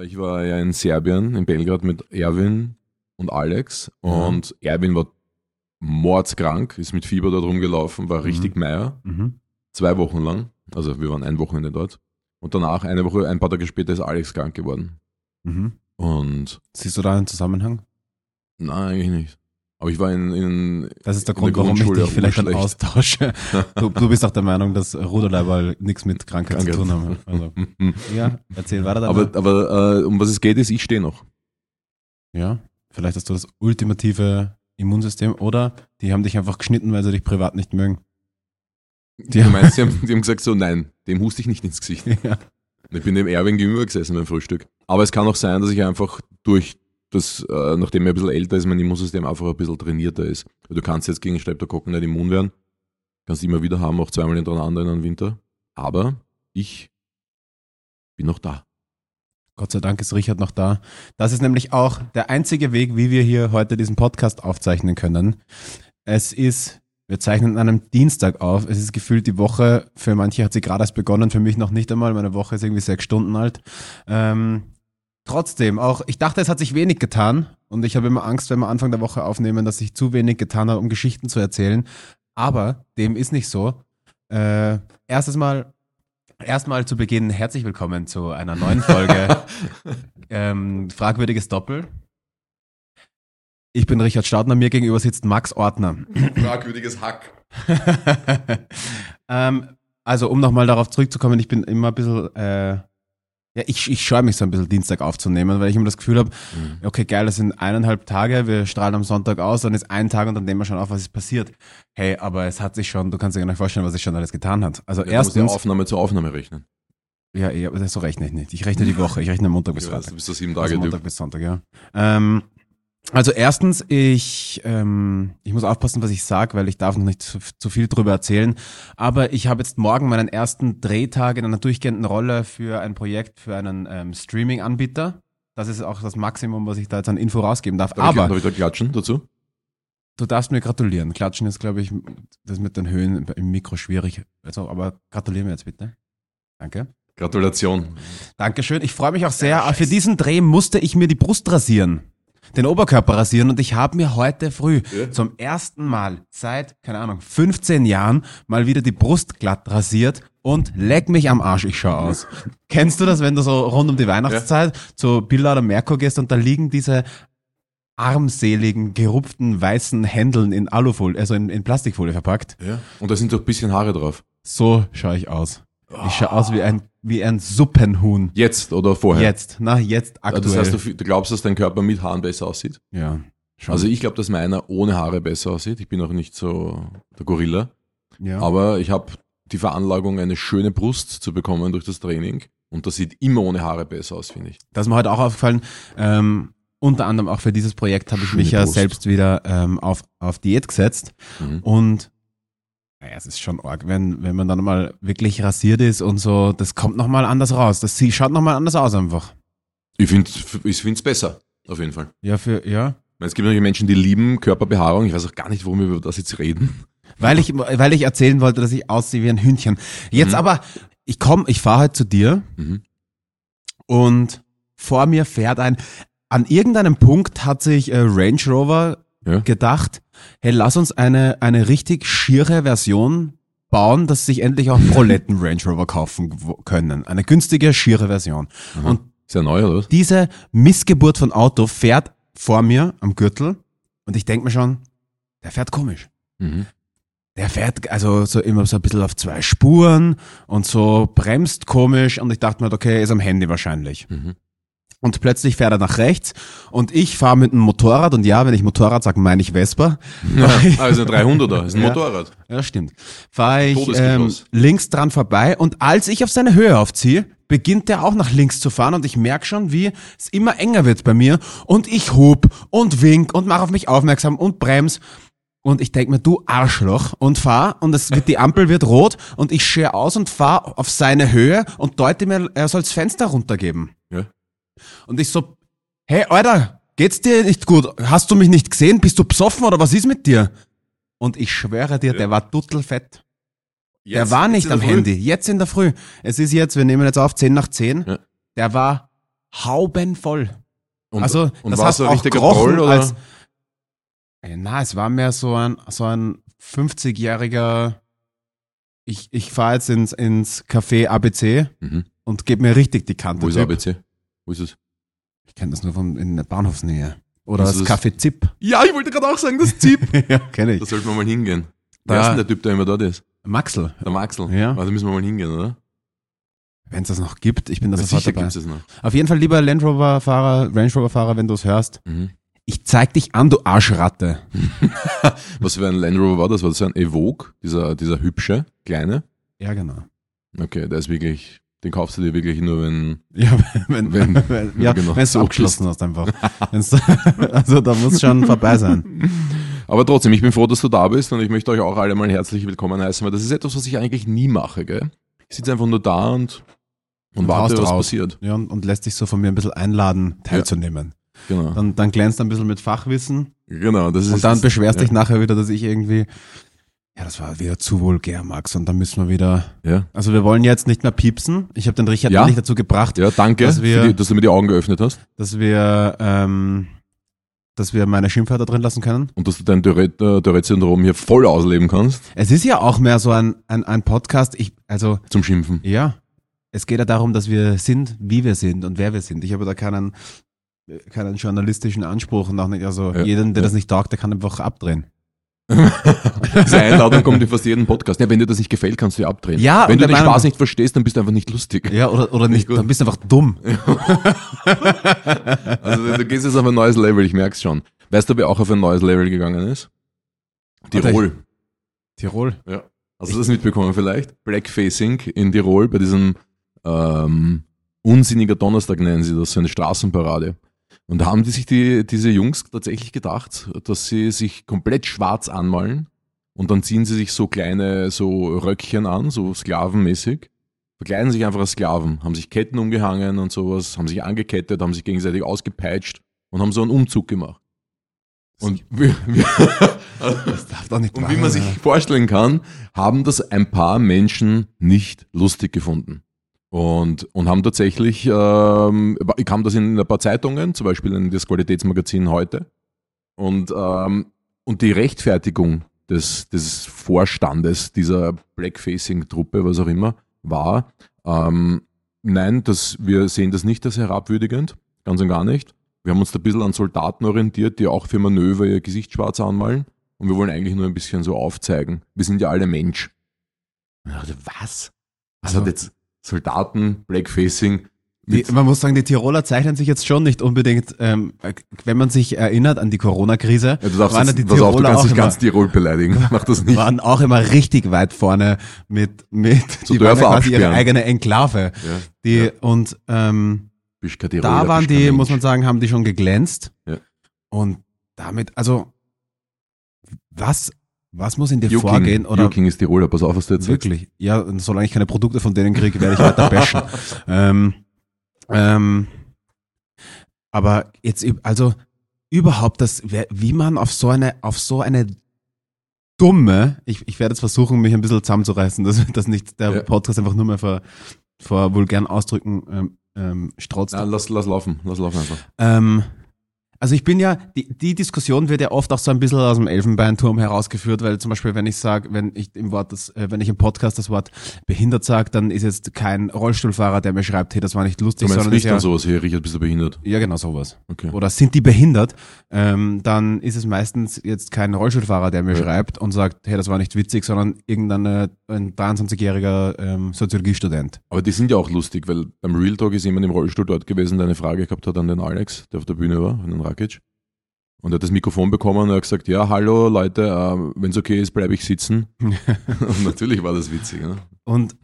Ich war ja in Serbien, in Belgrad mit Erwin und Alex. Und Erwin war mordskrank, ist mit Fieber dort rumgelaufen, war richtig Meier. Mhm. Zwei Wochen lang. Also wir waren ein Wochenende dort. Und danach, eine Woche, ein paar Tage später, ist Alex krank geworden. Mhm. Und Siehst du da einen Zusammenhang? nein, eigentlich nicht. Aber ich war in, in Das ist der In der Grund, warum ich dich vielleicht dann austausche. Du, du bist auch der Meinung, dass Ruderleiber nichts mit Krankheit zu Krankheit. tun haben. Also, ja, erzähl weiter. aber danach. aber äh, um was es geht, ist, ich stehe noch. ja, vielleicht hast du das ultimative Immunsystem oder die haben dich einfach geschnitten, weil sie dich privat nicht mögen. Du meinst, die haben, die haben gesagt so, nein, dem huste ich nicht ins Gesicht. Ja. Ich bin dem Erwin gegenüber gesessen beim Frühstück. Aber es kann auch sein, dass ich einfach durch das, äh, nachdem er ein bisschen älter ist, mein Immunsystem einfach ein bisschen trainierter ist. Du kannst jetzt gegen Streptokokken nicht immun werden. Kannst immer wieder haben, auch zweimal hintereinander in einem Winter. Aber ich bin noch da. Gott sei Dank ist Richard noch da. Das ist nämlich auch der einzige Weg, wie wir hier heute diesen Podcast aufzeichnen können. Es ist, wir zeichnen an einem Dienstag auf. Es ist gefühlt die Woche, für manche hat sie gerade erst begonnen, für mich noch nicht einmal. Meine Woche ist irgendwie sechs Stunden alt. Ähm, trotzdem, auch, ich dachte, es hat sich wenig getan. Und ich habe immer Angst, wenn wir Anfang der Woche aufnehmen, dass sich zu wenig getan hat, um Geschichten zu erzählen. Aber dem ist nicht so. Äh, erstes Mal Erstmal zu Beginn herzlich willkommen zu einer neuen Folge ähm, Fragwürdiges Doppel. Ich bin Richard Staudner, mir gegenüber sitzt Max Ortner. Fragwürdiges Hack. ähm, also um nochmal darauf zurückzukommen, ich bin immer ein bisschen, äh, ja, ich, ich scheue mich so ein bisschen Dienstag aufzunehmen, weil ich immer das Gefühl habe, okay, geil, das sind eineinhalb Tage, wir strahlen am Sonntag aus, dann ist ein Tag und dann nehmen wir schon auf, was ist passiert. Hey, aber es hat sich schon, du kannst dir gar nicht vorstellen, was sich schon alles getan hat. Also Ja, du musst ja erstens, Aufnahme zu Aufnahme rechnen. ja, ja, so rechne ich nicht. Ich rechne die Woche, ich rechne Montag bis Ja, Freitag. du bist da sieben Also Tage. Montag Typ. bis Sonntag, ja. Ähm, also erstens, ich, ähm, ich muss aufpassen, was ich sage, weil ich darf noch nicht zu, zu viel drüber erzählen. Aber ich habe jetzt morgen meinen ersten Drehtag in einer durchgehenden Rolle für ein Projekt für einen ähm, Streaming-Anbieter. Das ist auch das Maximum, was ich da jetzt an Info rausgeben darf. Darf ich, Aber darf ich da klatschen dazu? du darfst mir gratulieren. Klatschen ist, glaube ich, das mit den Höhen im Mikro schwierig. Also, aber gratulieren wir jetzt bitte. Danke. Gratulation. Dankeschön. Ich freue mich auch sehr. Für diesen Dreh musste ich mir die Brust rasieren. Den Oberkörper rasieren und ich habe mir heute früh Ja. zum ersten Mal seit, keine Ahnung, 15 Jahren mal wieder die Brust glatt rasiert und leck mich am Arsch, ich schau aus. Kennst du das, wenn du so rund um die Weihnachtszeit zu Billa oder Merkur gehst und da liegen diese armseligen, gerupften weißen Händeln in Alufolie, also in, in Plastikfolie verpackt? Ja. Und da sind doch ein bisschen Haare drauf. So schaue ich aus. Ich schaue aus wie ein, wie ein Suppenhuhn. Jetzt oder vorher? Jetzt, na, jetzt aktuell. Das heißt, du, du glaubst, dass dein Körper mit Haaren besser aussieht? Ja, schon. Also ich glaube, dass meiner ohne Haare besser aussieht. Ich bin auch nicht so der Gorilla. ja. Aber ich habe die Veranlagung, eine schöne Brust zu bekommen durch das Training. Und das sieht immer ohne Haare besser aus, finde ich. das ist mir heute auch aufgefallen. Ähm, unter anderem auch für dieses Projekt habe ich mich ja Brust. selbst wieder ähm, auf, auf Diät gesetzt. Mhm. Und naja, es ist schon arg, wenn, wenn man dann mal wirklich rasiert ist und so, das kommt nochmal anders raus. Das sie- schaut nochmal anders aus einfach. Ich finde ich find's besser, auf jeden Fall. Ja, für, ja. Es gibt natürlich Menschen, die lieben Körperbehaarung. Ich weiß auch gar nicht, warum wir über das jetzt reden. Weil ich, weil ich erzählen wollte, dass ich aussehe wie ein Hühnchen. Jetzt Mhm. aber, ich komme, ich fahre heute zu dir Mhm. und vor mir fährt ein, an irgendeinem Punkt hat sich äh, Range Rover Ja. gedacht, hey, lass uns eine, eine richtig schiere Version bauen, dass sich endlich auch Proletten Range Rover kaufen können. Eine günstige, schiere Version. Aha. Und Ist ja neu, oder was? diese Missgeburt von Auto fährt vor mir am Gürtel und ich denk mir schon, der fährt komisch. Mhm. Der fährt also so immer so ein bisschen auf zwei Spuren und so bremst komisch und ich dachte mir, okay, ist am Handy wahrscheinlich. Mhm. Und plötzlich fährt er nach rechts und ich fahre mit einem Motorrad und ja, wenn ich Motorrad sage, meine ich Vespa. Ja, also ein 300er, ist ein Ja. Motorrad. Ja, stimmt. Fahre ich ähm, links dran vorbei und als ich auf seine Höhe aufziehe, beginnt der auch nach links zu fahren und ich merke schon, wie es immer enger wird bei mir und ich hub und wink und mache auf mich aufmerksam und brems und ich denk mir, du Arschloch und fahr und es wird, die Ampel wird rot und ich scher aus und fahr auf seine Höhe und deute mir, er soll's Fenster runtergeben. Ja. Und ich so, hey Alter, geht's dir nicht gut? Hast du mich nicht gesehen? Bist du besoffen oder was ist mit dir? Und ich schwöre dir, der war duttelfett. Der war nicht am. Handy. Jetzt in der Früh. Es ist jetzt, wir nehmen jetzt auf 10 nach 10. Ja. Der war haubenvoll. Und, also, und das war heißt so ein auch gerochen Troll, oder? als- Äh, Na, es war mehr so ein, so ein 50-jähriger, ich, ich fahre jetzt ins, ins Café ABC mhm. und gebe mir richtig die Kante. Wo ist Typ. ABC? Wo ist es? Ich kenne das nur von, in der Bahnhofsnähe. Oder das das- Café Zip. Ja, ich wollte gerade auch sagen, das Zip. ja, kenne da ich. sollten wir mal hingehen. Da- Wer ist denn der Typ, der immer dort ist? Maxel, Der Maxel. Ja. Also müssen wir mal hingehen, oder? wenn es das noch gibt, ich bin da Ja, sofort sicher dabei. gibt es noch. Auf jeden Fall, lieber Land Rover-Fahrer, Range Rover-Fahrer, wenn du es hörst, Mhm. ich zeig dich an, du Arschratte. Was für ein Land Rover war das? War das ein Evoque? Dieser, dieser hübsche, kleine? Ja, genau. Okay, der ist wirklich, den kaufst du dir wirklich nur, wenn, Ja, wenn, Wenn- wenn, wenn, ja, genau, wenn du abgeschlossen hast einfach. Also da muss schon vorbei sein. Aber trotzdem, ich bin froh, dass du da bist und ich möchte euch auch alle mal herzlich willkommen heißen, weil das ist etwas, was ich eigentlich nie mache, gell? Ich sitze einfach nur da und, und, Und warte, was raus. passiert. Ja, und, und lässt dich so von mir ein bisschen einladen, teilzunehmen. Genau. Dann, dann glänzt ein bisschen mit Fachwissen Genau, das ist und dann beschwerst ja. dich nachher wieder, dass ich irgendwie, ja, das war wieder zu vulgär, Max, und dann müssen wir wieder, Ja. also wir wollen jetzt nicht mehr piepsen. Ich habe den Richard Ja. eigentlich dazu gebracht, ja, danke, Dass wir- die, dass du mir die Augen geöffnet hast dass wir, ähm, dass wir meine Schimpfwörter drin lassen können. und dass du dein Tourette- äh, Tourette-Syndrom hier voll ausleben kannst Es ist ja auch mehr so ein, ein, ein Podcast, ich, also, zum Schimpfen. Ja, es geht ja darum, dass wir sind, wie wir sind und wer wir sind. Ich habe da keinen, keinen journalistischen Anspruch und auch nicht, also Ja, jeden, der ja. das nicht taugt, der kann einfach abdrehen. Diese Einladung kommt in fast jeden Podcast. Ja, wenn dir das nicht gefällt, kannst du ja abdrehen. Ja, wenn du den Spaß nicht verstehst, dann bist du einfach nicht lustig. Ja, oder, oder nicht, gut. dann bist du einfach dumm. Also du gehst jetzt auf ein neues Level, ich merk's schon. Weißt du, wer auch auf ein neues Level gegangen ist? Tirol. Tirol. Ja. Hast du das mitbekommen vielleicht? Blackfacing in Tirol bei diesem ähm, unsinniger Donnerstag nennen sie das, so eine Straßenparade. Und da haben die sich die, diese Jungs tatsächlich gedacht, dass sie sich komplett schwarz anmalen und dann ziehen sie sich so kleine so Röckchen an, so sklavenmäßig, verkleiden sich einfach als Sklaven, haben sich Ketten umgehangen und sowas, haben sich angekettet, haben sich gegenseitig ausgepeitscht und haben so einen Umzug gemacht. Und wie, wie, und wie man sich vorstellen kann, haben das ein paar Menschen nicht lustig gefunden. Und, und haben tatsächlich, ähm, kam das in ein paar Zeitungen, zum Beispiel in das Qualitätsmagazin heute. Und, ähm, und die Rechtfertigung des, des Vorstandes dieser Blackfacing-Truppe, was auch immer, war, ähm, nein, das, wir sehen das nicht als herabwürdigend, ganz und gar nicht. Wir haben uns da ein bisschen an Soldaten orientiert, die auch für Manöver ihr Gesicht schwarz anmalen. Und wir wollen eigentlich nur ein bisschen so aufzeigen. Wir sind ja alle Mensch. Und ich dachte, was? Was Also- hat jetzt Soldaten, Blackfacing? Die, man muss sagen, die Tiroler zeichnen sich jetzt schon nicht unbedingt, ähm, wenn man sich erinnert an die Corona-Krise, ja, du darfst waren jetzt, die pass auf, du Tiroler kannst auch nicht ganz Tirol beleidigen. Mach das nicht. waren auch immer richtig weit vorne mit, mit So die waren ja Dörfer quasi ihre eigene Enklave. Ja, Die, Ja. und ähm, Tiroler, da waren die, Mensch. muss man sagen, haben die schon geglänzt. Ja. Und damit, also, was, was muss in dir Juking, vorgehen? Oder Juking ist Tiroler, pass auf, was du jetzt sagst. wirklich? Ja, und solange ich keine Produkte von denen kriege, werde ich weiter bashen. ähm, ähm, aber jetzt, also, überhaupt das, wie man auf so eine, auf so eine dumme, ich, ich werde jetzt versuchen, mich ein bisschen zusammenzureißen, dass, dass nicht der Ja. Podcast einfach nur mehr vor, vor vulgären Ausdrücken ähm, ähm, strotzt. Nein, lass, lass laufen, lass laufen einfach. Ähm, also ich bin ja, die, die Diskussion wird ja oft auch so ein bisschen aus dem Elfenbeinturm herausgeführt, weil zum Beispiel, wenn ich sage, wenn ich im Wort das, äh, wenn ich im Podcast das Wort behindert sage, dann ist jetzt kein Rollstuhlfahrer, der mir schreibt, hey, das war nicht Du lustig, meinst sondern nicht dann ja, sowas, hey Richard, bist du behindert? ja genau sowas. Okay. Oder sind die behindert? Ähm, dann ist es meistens jetzt kein Rollstuhlfahrer, der mir Ja. schreibt und sagt, hey, das war nicht witzig, sondern irgendein äh, ein 23-jähriger ähm, Soziologiestudent. Aber die sind ja auch lustig, weil beim Real Talk ist jemand im Rollstuhl dort gewesen, der eine Frage gehabt hat an den Alex, der auf der Bühne war, an den Rakic. Und er hat das Mikrofon bekommen und er hat gesagt, ja, hallo Leute, äh, wenn es okay ist, bleibe ich sitzen. und natürlich war das witzig. Ne? Und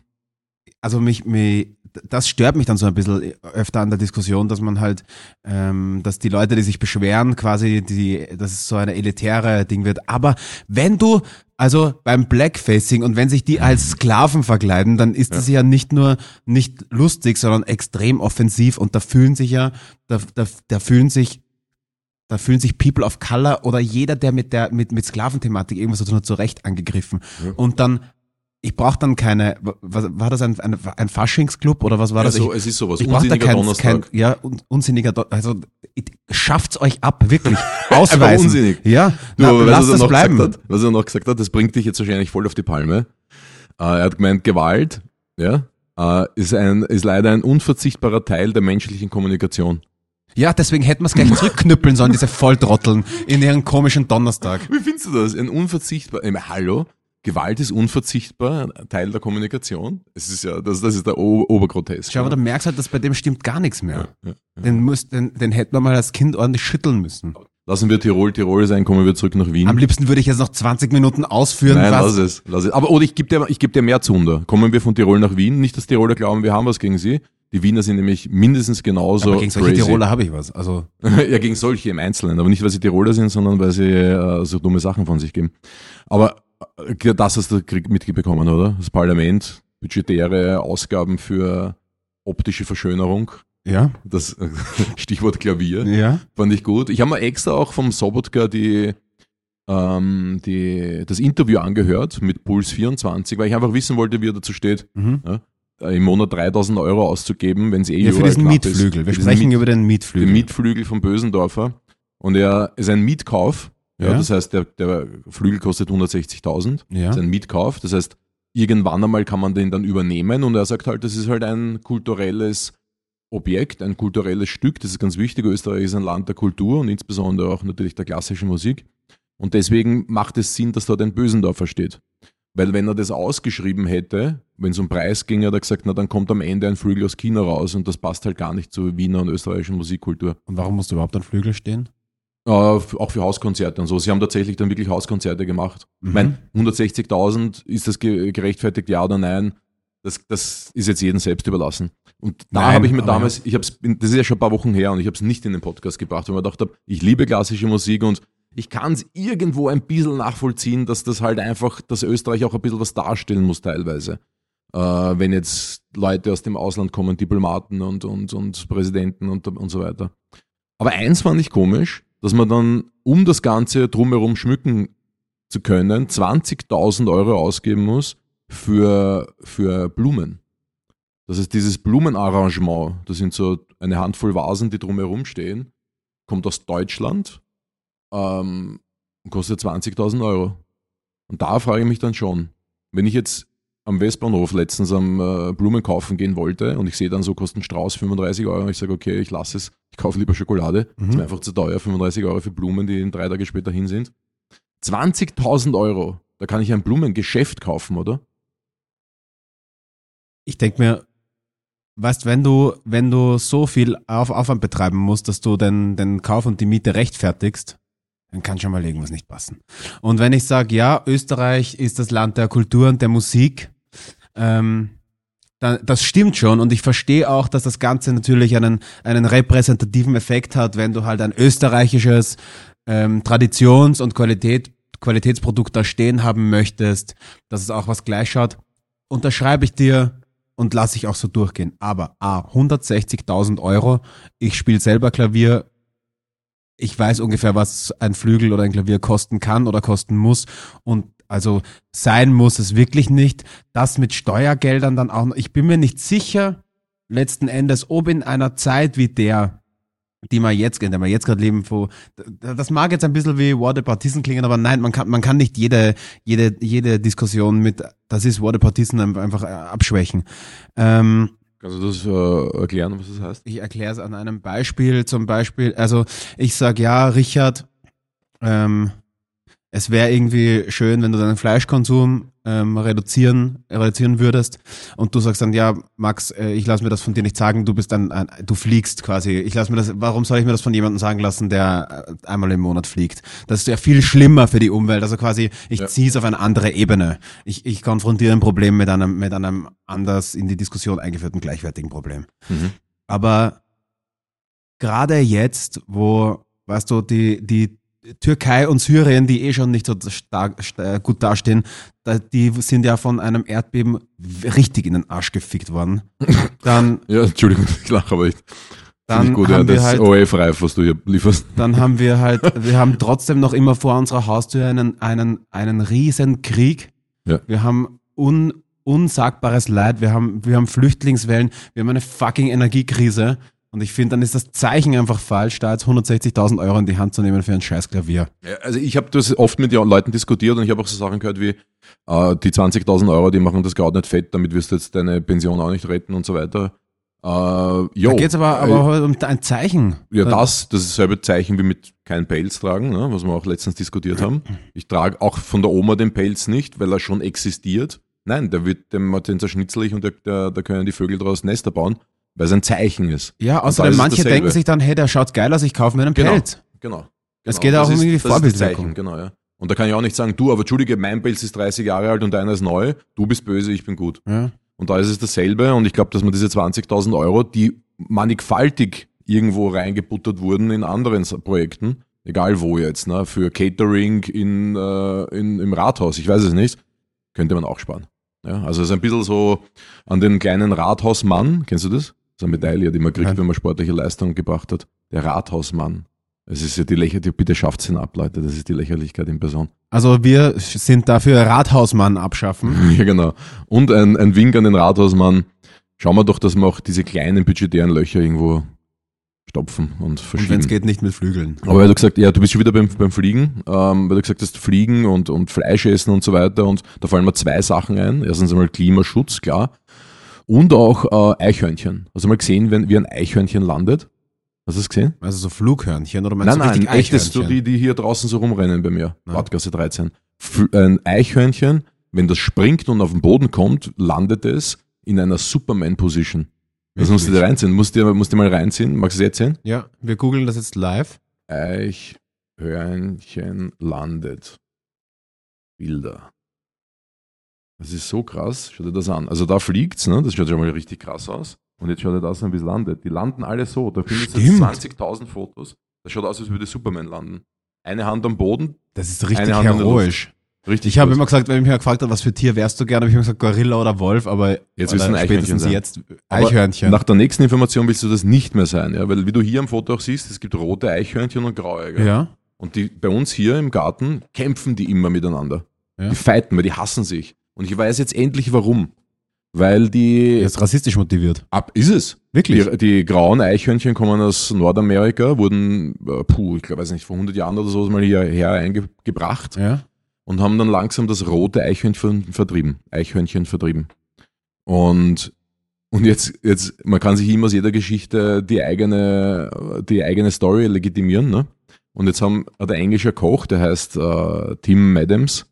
also mich, mich, das stört mich dann so ein bisschen öfter an der Diskussion, dass man halt, ähm, dass die Leute, die sich beschweren, quasi, die, dass es so eine elitäre Ding wird. Aber wenn du, also beim Blackfacing und wenn sich die als Sklaven verkleiden, dann ist das ja nicht nur nicht lustig, sondern extrem offensiv und da fühlen sich ja, da, da, da fühlen sich da fühlen sich People of Color oder jeder, der mit der mit mit Sklaventhematik irgendwas zu tun hat, zu Recht angegriffen. Ja. Und dann ich brauche dann keine, was, war das ein, ein, ein Faschingsclub oder was war das? Also, ich, es ist sowas. ich brauche da Unsinniger kein, Donnerstag. kein, ja, un, unsinniger, Don also schafft's euch ab, wirklich. Ausweisen. unsinnig. Ja, Du, na, was das er noch bleiben. gesagt hat? Was er noch gesagt hat, das bringt dich jetzt wahrscheinlich voll auf die Palme. Äh, er hat gemeint, Gewalt, ja, äh, ist ein, ist leider ein unverzichtbarer Teil der menschlichen Kommunikation. Ja, deswegen hätten wir es gleich zurückknüppeln sollen, diese Volltrotteln in ihren komischen Donnerstag. Wie findest du das? Ein unverzichtbar, ich meine, hallo? Gewalt ist unverzichtbar, ein Teil der Kommunikation. Es ist ja, das, das ist der o Obergrotesk. Schau, aber du merkst halt, dass bei dem stimmt gar nichts mehr. ja, ja. Den, muss, den, den hätten wir mal als Kind ordentlich schütteln müssen. Lassen wir Tirol Tirol sein, kommen wir zurück nach Wien. Am liebsten würde ich jetzt noch 20 Minuten ausführen, Nein, was. lass es, lass es. Aber oder ich gebe dir, ich geb dir mehr Zunder. Kommen wir von Tirol nach Wien. Nicht, dass Tiroler glauben, wir haben was gegen sie. Die Wiener sind nämlich mindestens genauso aber gegen solche crazy. Tiroler habe ich was. Also, ja, gegen solche im Einzelnen. Aber nicht, weil sie Tiroler sind, sondern weil sie äh, so dumme Sachen von sich geben. Aber das hast du mitbekommen, oder? Das Parlament, budgetäre Ausgaben für optische Verschönerung. ja, Das äh, Stichwort Klavier. ja. Fand ich gut. Ich habe mir extra auch vom Sobotka die, ähm, die, das Interview angehört mit Puls 24, weil ich einfach wissen wollte, wie er dazu steht, Mhm. äh, im Monat 3000 Euro auszugeben, wenn es eh Ja, für diesen Mietflügel. Ist. Wir sprechen Miet- über den Mietflügel. den Mietflügel von Bösendorfer. Und er ist ein Mietkauf. Ja, Ja. Das heißt, der, der Flügel kostet 160.000. ja. Das ist ein Mietkauf. Das heißt, irgendwann einmal kann man den dann übernehmen. Und er sagt halt, das ist halt ein kulturelles Objekt, ein kulturelles Stück. Das ist ganz wichtig. Österreich ist ein Land der Kultur und insbesondere auch natürlich der klassischen Musik. Und deswegen macht es Sinn, dass dort ein Bösendorfer steht. Weil wenn er das ausgeschrieben hätte, wenn es um Preis ging, hat er gesagt, na dann kommt am Ende ein Flügel aus China raus und das passt halt gar nicht zur Wiener und österreichischen Musikkultur. Und warum musst du überhaupt ein Flügel stehen? Äh, auch für Hauskonzerte und so. Sie haben tatsächlich dann wirklich Hauskonzerte gemacht. Ich meine, 160.000, ist das ge gerechtfertigt, ja oder nein? Das, das ist jetzt jedem selbst überlassen. Und da habe ich mir damals, ich habe es, das ist ja schon ein paar Wochen her und ich habe es nicht in den Podcast gebracht, weil ich mir gedacht habe, ich liebe klassische Musik und ich kann es irgendwo ein bisschen nachvollziehen, dass das halt einfach, dass Österreich auch ein bisschen was darstellen muss teilweise. Äh, wenn jetzt Leute aus dem Ausland kommen, Diplomaten und, und, und Präsidenten und, und so weiter. Aber eins fand ich komisch, dass man dann, um das Ganze drumherum schmücken zu können, 20.000 Euro ausgeben muss für, für Blumen. Das ist dieses Blumenarrangement. Das sind so eine Handvoll Vasen, die drumherum stehen. Kommt aus Deutschland ähm, und kostet 20.000 Euro. Und da frage ich mich dann schon, wenn ich jetzt am Westbahnhof letztens am äh, Blumen kaufen gehen wollte und ich sehe dann so kostet ein Strauß 35 Euro und ich sage, okay, ich lasse es, ich kaufe lieber Schokolade. Das ist mir einfach zu teuer, 35 Euro für Blumen, die in drei Tage später hin sind. 20.000 Euro, da kann ich ein Blumengeschäft kaufen, oder? Ich denke mir, weißt, wenn du, wenn du so viel Auf Aufwand betreiben musst, dass du den, den Kauf und die Miete rechtfertigst, dann kann schon mal irgendwas nicht passen. Und wenn ich sage, ja, Österreich ist das Land der Kultur und der Musik, ähm, das stimmt schon und ich verstehe auch, dass das Ganze natürlich einen, einen repräsentativen Effekt hat, wenn du halt ein österreichisches ähm, Traditions- und Qualität, Qualitätsprodukt da stehen haben möchtest, dass es auch was gleich schaut, unterschreibe ich dir und lasse ich auch so durchgehen. Aber A, 160.000 Euro, ich spiele selber Klavier, ich weiß ungefähr, was ein Flügel oder ein Klavier kosten kann oder kosten muss und also sein muss es wirklich nicht. Das mit Steuergeldern dann auch noch. Ich bin mir nicht sicher, letzten Endes, ob in einer Zeit wie der, die wir jetzt, in der wir jetzt gerade leben, wo, das mag jetzt ein bisschen wie Whataboutism klingen, aber nein, man kann, man kann nicht jede, jede, jede Diskussion mit, das ist Whataboutism einfach äh, abschwächen. Ähm, Kannst du das äh, erklären, was das heißt? ich erkläre es an einem Beispiel. Zum Beispiel, also ich sag ja, Richard, ähm, es wäre irgendwie schön, wenn du deinen Fleischkonsum ähm, reduzieren, reduzieren würdest. Und du sagst dann, ja, Max, äh, ich lasse mir das von dir nicht sagen, du bist ein, ein du fliegst quasi. Ich lasse mir das, warum soll ich mir das von jemandem sagen lassen, der äh, einmal im Monat fliegt? Das ist ja viel schlimmer für die Umwelt. Also quasi, ich Ja. ziehe es auf eine andere Ebene. Ich, ich konfrontiere ein Problem mit einem, mit einem anders in die Diskussion eingeführten gleichwertigen Problem. Mhm. Aber gerade jetzt, wo, weißt du, die, die Türkei und Syrien, die eh schon nicht so stark, sta- gut dastehen, da, die sind ja von einem Erdbeben richtig in den Arsch gefickt worden. Dann, Ja, Entschuldigung, ich lache, aber ich dann ich gut, ja, haben wir das halt, OF-reif, was du hier lieferst. dann haben wir halt, wir haben trotzdem noch immer vor unserer Haustür einen, einen, einen riesen Krieg. Ja. Wir haben un, unsagbares Leid, wir haben, wir haben Flüchtlingswellen, wir haben eine fucking Energiekrise. Und ich finde, dann ist das Zeichen einfach falsch, da jetzt 160.000 Euro in die Hand zu nehmen für ein scheiß Klavier. Ja, also ich habe das oft mit den Leuten diskutiert und ich habe auch so Sachen gehört wie, äh, die 20.000 Euro, die machen das gerade nicht fett, damit wirst du jetzt deine Pension auch nicht retten und so weiter. Äh, jo, Da geht es aber, äh, aber um ein Zeichen. Ja, Da- das, das ist dasselbe Zeichen wie mit keinen Pelz tragen, ne, was wir auch letztens diskutiert haben. Ich trage auch von der Oma den Pelz nicht, weil er schon existiert. Nein, der wird dem den zerschnitzel ich und da können die Vögel daraus Nester bauen, weil es ein Zeichen ist. Ja, außerdem manche denken sich dann, hey, der schaut geil aus, ich kaufe mir einen Genau. Pelz. Genau. Es genau. geht auch Das um ist- irgendwie das ist das Vorbildwirkung. Zeichen, Genau, ja. Und da kann ich auch nicht sagen, du, aber entschuldige, mein Pelz ist 30 Jahre alt und deiner ist neu, du bist böse, ich bin gut. Ja. Und da ist es dasselbe. Und ich glaube, dass man diese 20.000 Euro, die mannigfaltig irgendwo reingebuttert wurden in anderen Projekten, egal wo jetzt, ne, für Catering in, äh, in, im Rathaus, ich weiß es nicht, könnte man auch sparen. Ja, also es ist ein bisschen so an den kleinen Rathausmann, kennst du das? Ist eine Medaille, die man kriegt, Nein. wenn man sportliche Leistung gebracht hat. Der Rathausmann. Es ist ja die Lächerlichkeit, bitte schafft ihn ab, Leute, das ist die Lächerlichkeit in Person. Also wir sind dafür Rathausmann abschaffen. Ja, genau. Und ein, ein Wink an den Rathausmann. Schauen wir doch, dass wir auch diese kleinen budgetären Löcher irgendwo stopfen und Und verschieben. wenn es geht, nicht mit Flügeln. Aber weil du gesagt, ja, du bist schon wieder beim, beim Fliegen, ähm, weil du gesagt hast, Fliegen und, und Fleisch essen und so weiter. Und da fallen mir zwei Sachen ein. Erstens einmal Klimaschutz, klar. Und auch äh, Eichhörnchen. Hast du mal gesehen, wenn, wie ein Eichhörnchen landet? Hast du das gesehen? Also so Flughörnchen oder meinst Nein, du nein, echtes, Eichhörnchen? die, die hier draußen so rumrennen bei mir. Nein. Badgasse 13. F ein Eichhörnchen, wenn das springt und auf den Boden kommt, landet es in einer Superman-Position. Das musst du dir reinziehen. Musst du musst du mal reinziehen. Magst du es jetzt sehen? Ja, wir googeln das jetzt live. Eichhörnchen landet. Bilder. Das ist so krass. Schau dir das an. Also da fliegt's, ne? Das schaut schon mal richtig krass aus. Und jetzt schau dir das an, wie es landet. Die landen alle so. Da findest du Stimmt. 20.000 Fotos. Das schaut aus, als würde Superman landen. Eine Hand am Boden. Das ist richtig heroisch. Richtig. Ich habe immer gesagt, wenn mich jemand gefragt hat, was für Tier wärst du gerne, habe ich immer gesagt Gorilla oder Wolf, aber Jetzt Eichhörnchen spätestens sein. jetzt Aber Eichhörnchen. Nach der nächsten Information willst du das nicht mehr sein, ja? Weil wie du hier am Foto auch siehst, es gibt rote Eichhörnchen und graue. Gell? ja. Und die bei uns hier im Garten kämpfen die immer miteinander. Ja. Die fighten, weil die hassen sich. Und ich weiß jetzt endlich warum. Weil die. Er ist rassistisch motiviert. Ab, ist es. Wirklich? Die, die grauen Eichhörnchen kommen aus Nordamerika, wurden, äh, puh, ich glaube, weiß nicht, vor 100 Jahren oder so mal hierher eingebracht Ja. und haben dann langsam das rote Eichhörnchen vertrieben. Eichhörnchen vertrieben. Und, und jetzt, jetzt, man kann sich immer aus jeder Geschichte die eigene, die eigene Story legitimieren, ne? Und jetzt haben, hat ein englischer Koch, der heißt äh, Tim Adams,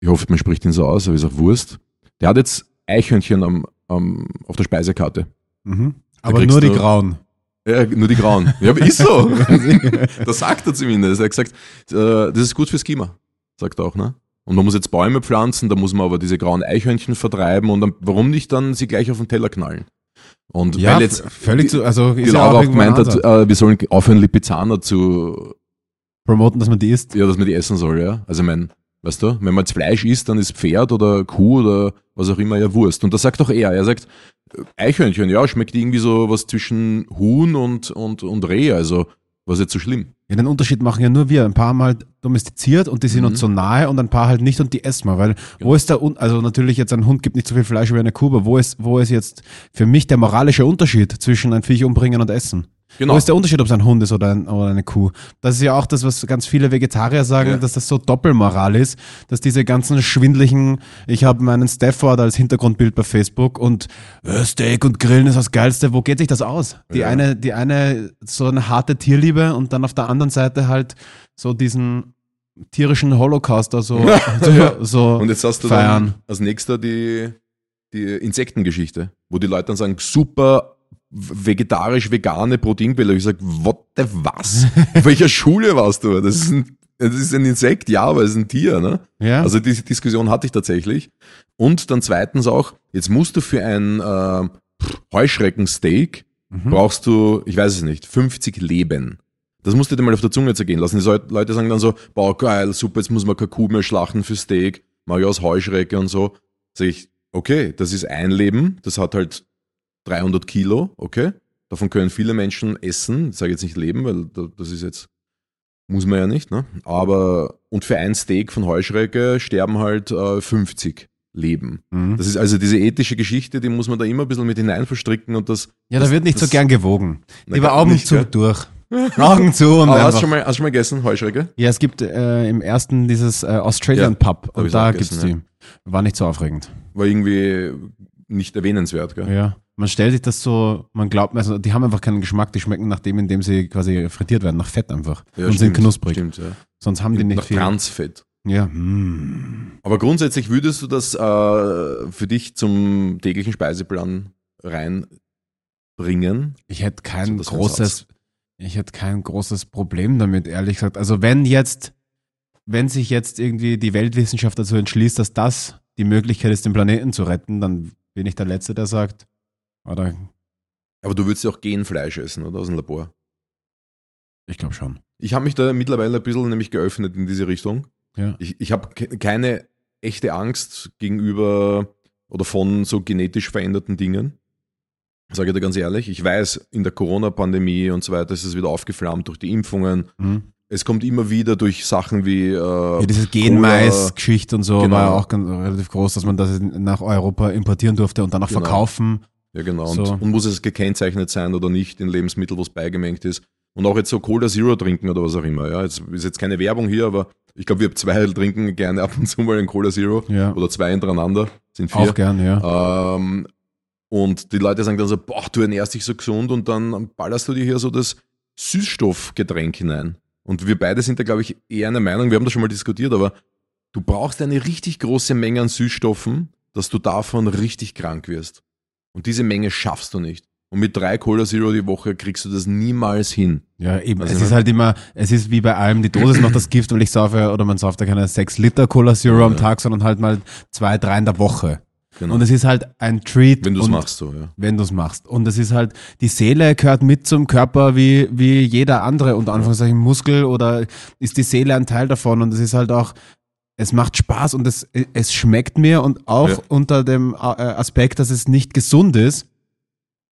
ich hoffe, man spricht ihn so aus, aber ist auch Wurst, der hat jetzt Eichhörnchen am, am, auf der Speisekarte. Mhm. Aber nur die Grauen. Ja, nur die Grauen. Ja, aber ist so. das sagt er zumindest. Er hat gesagt, äh, das ist gut fürs Klima, sagt er auch, ne? Und man muss jetzt Bäume pflanzen, da muss man aber diese grauen Eichhörnchen vertreiben und dann, warum nicht dann sie gleich auf den Teller knallen? Und Ja, weil jetzt völlig zu, also die ist ja auch gemeint hat, äh, wir sollen aufhören, Lipizzaner zu, promoten, dass man die isst. ja, dass man die essen soll, ja. Also ich mein, weißt du, wenn man jetzt Fleisch isst, dann ist Pferd oder Kuh oder was auch immer ja Wurst. Und das sagt auch er. Er sagt, äh, Eichhörnchen, ja, schmeckt irgendwie so was zwischen Huhn und, und, und Reh, also was jetzt so schlimm. Ja, den Unterschied machen ja nur wir. Ein paar haben halt domestiziert und die sind Mhm. uns so nahe und ein paar halt nicht und die essen wir. Weil wo ist der, Un also natürlich jetzt ein Hund gibt nicht so viel Fleisch wie eine Kuh, aber wo ist, wo ist jetzt für mich der moralische Unterschied zwischen ein Viech umbringen und essen? Genau. Wo ist der Unterschied, ob es ein Hund ist oder, ein, oder eine Kuh? Das ist ja auch das, was ganz viele Vegetarier sagen, Ja. dass das so Doppelmoral ist, dass diese ganzen schwindlichen, ich habe meinen Stafford als Hintergrundbild bei Facebook und äh, Steak und Grillen ist das Geilste. Wo geht sich das aus? Die Ja. eine, die eine so eine harte Tierliebe und dann auf der anderen Seite halt so diesen tierischen Holocaust da so, Ja. so, so Und jetzt hast du feiern. dann als nächster die, die Insektengeschichte, wo die Leute dann sagen, super vegetarisch, vegane Proteinquelle. Ich sage, what the was? Welcher Schule warst du? Das ist ein, das ist ein Insekt, ja, aber es ist ein Tier, ne? Ja. Also diese Diskussion hatte ich tatsächlich. Und dann zweitens auch, jetzt musst du für ein äh, Heuschreckensteak Mhm. brauchst du, ich weiß es nicht, 50 Leben. Das musst du dir mal auf der Zunge zergehen lassen. Die Leu- Leute sagen dann so, boah, geil, super, jetzt muss man keine Kuh mehr schlachten für Steak, mach ich aus Heuschrecke und so. Sag ich, okay, das ist ein Leben, das hat halt 300 Kilo, okay. Davon können viele Menschen essen. Ich sage jetzt nicht leben, weil da- das ist jetzt, muss man ja nicht, ne? Aber, und für ein Steak von Heuschrecke sterben halt äh, 50 leben. Mhm. Das ist also diese ethische Geschichte, die muss man da immer ein bisschen mit hinein verstricken und das. Ja, das, da wird nicht so das- gern gewogen. Lieber gar Augen nicht, zu, gell? durch. Augen zu und Aber hast du schon mal, hast du schon mal gegessen, Heuschrecke? Ja, es gibt äh, im ersten dieses äh, Australian Ja, Pub und da auch gibt's gegessen, die. War nicht so aufregend. War irgendwie nicht erwähnenswert, gell? Ja. Man stellt sich das so, man glaubt, also die haben einfach keinen Geschmack, die schmecken nach dem, indem sie quasi frittiert werden, nach Fett einfach. Ja, und sind stimmt, knusprig. Stimmt, ja. Sonst haben die nicht Nach viel. Transfett. Ja. Mm. Aber grundsätzlich würdest du das äh, für dich zum täglichen Speiseplan reinbringen? Ich hätte kein Also großes, ich hätte kein großes Problem damit, ehrlich gesagt. Also wenn jetzt, wenn sich jetzt irgendwie die Weltwissenschaft dazu entschließt, dass das die Möglichkeit ist, den Planeten zu retten, dann bin ich der Letzte, der sagt, oder Aber du würdest ja auch Genfleisch essen, oder? Aus dem Labor. ich glaube schon. Ich habe mich da mittlerweile ein bisschen nämlich geöffnet in diese Richtung. Ja. Ich, ich habe ke keine echte Angst gegenüber oder von so genetisch veränderten Dingen. Sage ich dir ganz ehrlich. Ich weiß, in der Corona-Pandemie und so weiter ist es wieder aufgeflammt durch die Impfungen. Hm. Es kommt immer wieder durch Sachen wie. Äh, Ja, diese Genmais-Geschichte und so Genau. war ja auch ganz, relativ groß, dass man das nach Europa importieren durfte und dann auch Genau. verkaufen. Ja, genau. So. Und, und muss es gekennzeichnet sein oder nicht in Lebensmitteln, wo es beigemengt ist. Und auch jetzt so Cola Zero trinken oder was auch immer. Ja, jetzt ist jetzt keine Werbung hier, aber ich glaube, wir zwei trinken gerne ab und zu mal einen Cola Zero Ja, oder zwei hintereinander. Sind vier. auch gern, ja. Ähm, und die Leute sagen dann so, boah, du ernährst dich so gesund und dann ballerst du dir hier so das Süßstoffgetränk hinein. Und wir beide sind da, glaube ich, eher einer Meinung, wir haben das schon mal diskutiert, aber du brauchst eine richtig große Menge an Süßstoffen, dass du davon richtig krank wirst. Und diese Menge schaffst du nicht. Und mit drei Cola Zero die Woche kriegst du das niemals hin. Ja, eben. Also, es ist halt immer, es ist wie bei allem, die Dosis macht das Gift, weil ich saufe, oder man sauft ja keine 6 Liter Cola Zero am Ja. Tag, sondern halt mal zwei, drei in der Woche. Genau. Und es ist halt ein Treat. Wenn du es machst, so, ja. Wenn du es machst. Und es ist halt, die Seele gehört mit zum Körper wie, wie jeder andere, unter Anführungszeichen Muskel oder ist die Seele ein Teil davon. Und es ist halt auch, es macht Spaß und es, es schmeckt mir und auch Ja. unter dem äh, Aspekt, dass es nicht gesund ist,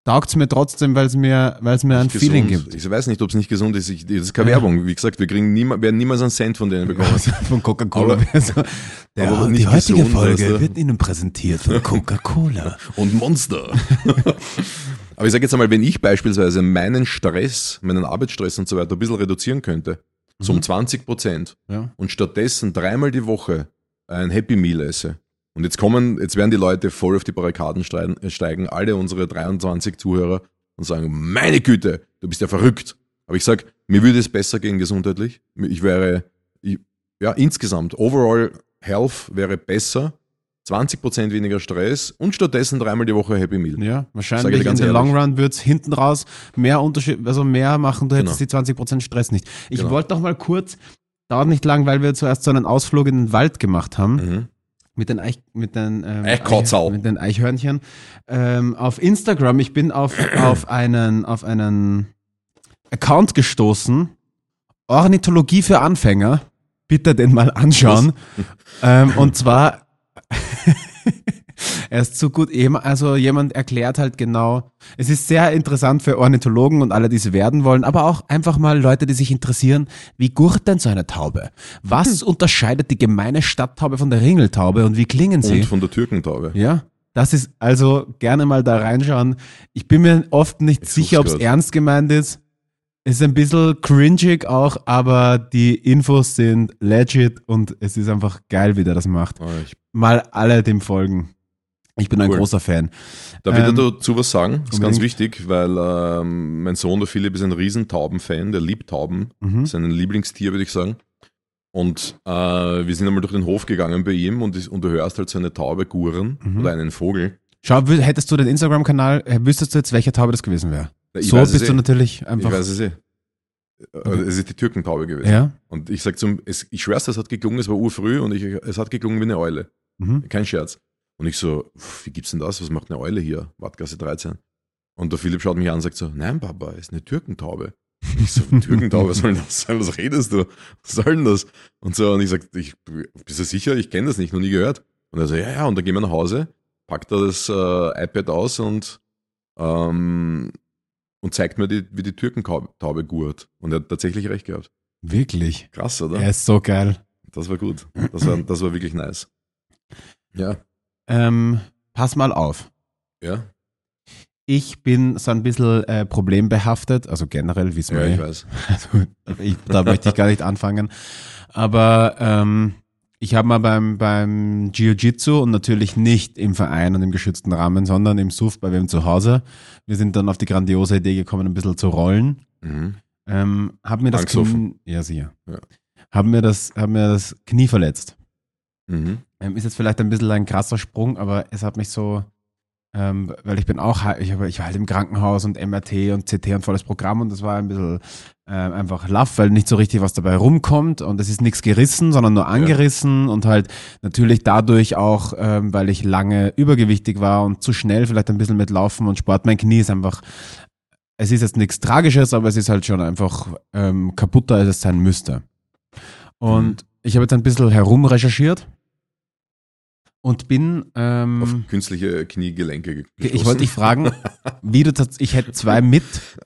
taugt es mir trotzdem, weil es mir, weil es mir ein Nicht Feeling gesund. gibt. Ich weiß nicht, ob es nicht gesund ist. Ich, das ist keine Ja. Werbung. Wie gesagt, wir kriegen niema, werden niemals einen Cent von denen bekommen. Von Coca-Cola. Aber- Also, aber die nicht heutige gesund, Folge weißt du? wird Ihnen präsentiert von Coca-Cola. und Monster. Aber ich sage jetzt einmal, wenn ich beispielsweise meinen Stress, meinen Arbeitsstress und so weiter ein bisschen reduzieren könnte, so um Mhm. 20 Prozent ja. und stattdessen dreimal die Woche ein Happy Meal esse. Und jetzt kommen, jetzt werden die Leute voll auf die Barrikaden steigen, steigen alle unsere 23 Zuhörer und sagen, meine Güte, du bist ja verrückt. Aber ich sage, mir würde es besser gehen gesundheitlich. Ich wäre, ich, ja, insgesamt, overall Health wäre besser, 20% weniger Stress und stattdessen dreimal die Woche Happy Meal. Ja, Sag ich wahrscheinlich in the long run wird's hinten raus mehr Unterschied, also mehr machen, du hättest die 20% Stress nicht. Ich Genau. wollte noch mal kurz, dauert nicht lang, weil wir zuerst so einen Ausflug in den Wald gemacht haben. Mhm. Mit den, Eich, mit den, ähm. Eich- mit den Eichhörnchen. Ähm, auf Instagram, ich bin auf, auf, einen, auf einen Account gestoßen. Ornithologie für Anfänger. Bitte den mal anschauen. Ähm, und zwar, er ist so gut, eben- also jemand erklärt halt genau, es ist sehr interessant für Ornithologen und alle, die es werden wollen, aber auch einfach mal Leute, die sich interessieren, wie gurt denn so eine Taube? Was unterscheidet die gemeine Stadttaube von der Ringeltaube und wie klingen sie? Und von der Türkentaube. Ja, das ist also gerne mal da reinschauen. Ich bin mir oft nicht Ich sicher, ob es ernst gemeint ist. Es ist ein bisschen cringig auch, aber die Infos sind legit und es ist einfach geil, wie der das macht. Ich, Mal alle dem folgen. Ich bin ein Cool. großer Fan. darf ich Ähm, dir dazu was sagen? Das ist ganz wichtig, weil ähm, mein Sohn, der Philipp, ist ein Riesentauben-Fan, der liebt Tauben. Mhm. Sein Lieblingstier, würde ich sagen. Und äh, wir sind einmal durch den Hof gegangen bei ihm und, ist- und du hörst halt so eine Taube guren Mhm. oder einen Vogel. Schau, hättest du den Instagram-Kanal, äh, wüsstest du jetzt, welche Taube das gewesen wäre? Ich So bist du eh. natürlich Ich einfach. weiß es eh. Äh, Es ist die Türkentaube gewesen. ja. Und ich sag zum, es, ich schwör's, es hat geklungen, es war urfrüh und ich, es hat geklungen wie eine Eule. Mhm. Kein Scherz. Und ich so, "Pff, wie gibt's denn das? Was macht eine Eule hier? Wattgasse 13. Und der Philipp schaut mich an und sagt so, nein, Papa, ist eine Türkentaube. Ich so, Türkentaube, was soll denn das sein? Was redest du? Was soll denn das? Und so, und ich sag, ich, bist du sicher? Ich kenne das nicht, noch nie gehört. Und er so, ja, ja, und dann gehen wir nach Hause, packt er das äh, iPad aus und, ähm, und zeigt mir, die, wie die Türkentaube gurt. Und er hat tatsächlich recht gehabt. Wirklich. Krass, oder? Er ist so geil. Das war gut. Das war, das war wirklich nice. Ja. Ähm, pass mal auf. Ja, Ich bin so ein bisschen äh, problembehaftet, also generell, ja wir. ich ja. weiß. Also, ich, da möchte ich gar nicht anfangen. Aber ähm, ich habe mal beim, beim Jiu-Jitsu und natürlich nicht im Verein und im geschützten Rahmen, sondern im SUF bei wem zu Hause. Wir sind dann auf die grandiose Idee gekommen, ein bisschen zu rollen. Mhm. Ähm, hab mir das. Knie, ja, sicher. Ja. Hab mir das, hab mir das Knie verletzt. Mhm. Ähm, ist jetzt vielleicht ein bisschen ein krasser Sprung, aber es hat mich so, ähm, weil ich bin auch, ich, ich war halt im Krankenhaus und MRT und CT und volles Programm und das war ein bisschen ähm, einfach laff, weil nicht so richtig was dabei rumkommt und es ist nichts gerissen, sondern nur angerissen und halt natürlich dadurch auch, ähm, weil ich lange übergewichtig war und zu schnell vielleicht ein bisschen mit Laufen und Sport, mein Knie ist einfach, es ist jetzt nichts Tragisches, aber es ist halt schon einfach ähm, kaputter, als es sein müsste. Und ich habe jetzt ein bisschen herumrecherchiert und bin. Ähm, Auf künstliche Kniegelenke ge- ich gestoßen. wollte dich fragen, wie du ich hätte zwei mit,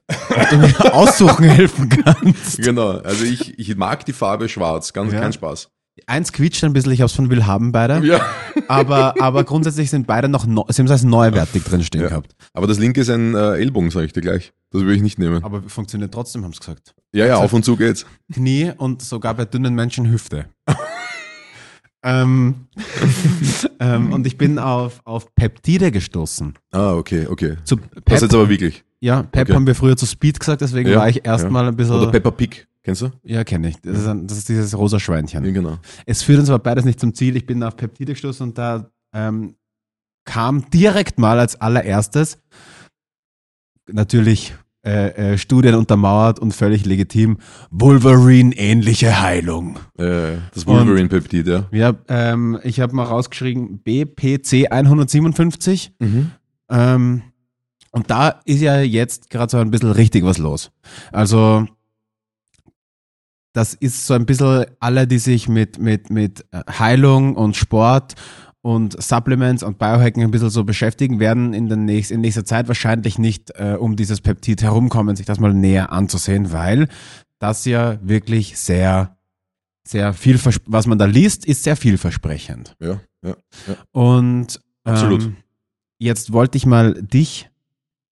ob du mir aussuchen helfen kannst. Genau, also ich, ich mag die Farbe schwarz, ganz Ja. kein Spaß. Eins quietscht ein bisschen, ich habe es von Willhaben beide, Ja. aber, aber grundsätzlich sind beide noch, neu, sie haben es als neuwertig drin stehen Ja. gehabt. Aber das linke ist ein äh, Ellbogen, sage ich dir gleich. Das will ich nicht nehmen. Aber funktioniert trotzdem, haben sie gesagt. Ja, ja, auf und zu geht's. Knie und sogar bei dünnen Menschen Hüfte. ähm, ähm, und ich bin auf, auf Peptide gestoßen. Ah, okay, okay. Zu Das Pep, jetzt aber wirklich. ja, Pep okay. haben wir früher zu Speed gesagt, deswegen Ja, war ich erstmal ein bisschen. Oder Peppa Pig, kennst du? ja, kenne ich. Das ist, ein, das ist dieses rosa Schweinchen. Ja, genau. Es führt uns aber beides nicht zum Ziel. Ich bin auf Peptide gestoßen und da ähm, kam direkt mal als allererstes natürlich äh, äh, Studien untermauert und völlig legitim Wolverine-ähnliche Heilung. Äh, das Wolverine-Peptid, ja. Ja, ähm, ich habe mal rausgeschrieben BPC 157 ähm, und da ist ja jetzt gerade so ein bisschen richtig was los. Also das ist so ein bisschen alle, die sich mit, mit, mit äh, Heilung und Sport und Supplements und Biohacking ein bisschen so beschäftigen, werden in, der nächst, in nächster Zeit wahrscheinlich nicht äh, um dieses Peptid herumkommen, sich das mal näher anzusehen, weil das ja wirklich sehr, sehr viel, was man da liest, ist sehr vielversprechend. Ja, ja. Und Absolut. Ähm, jetzt wollte ich mal dich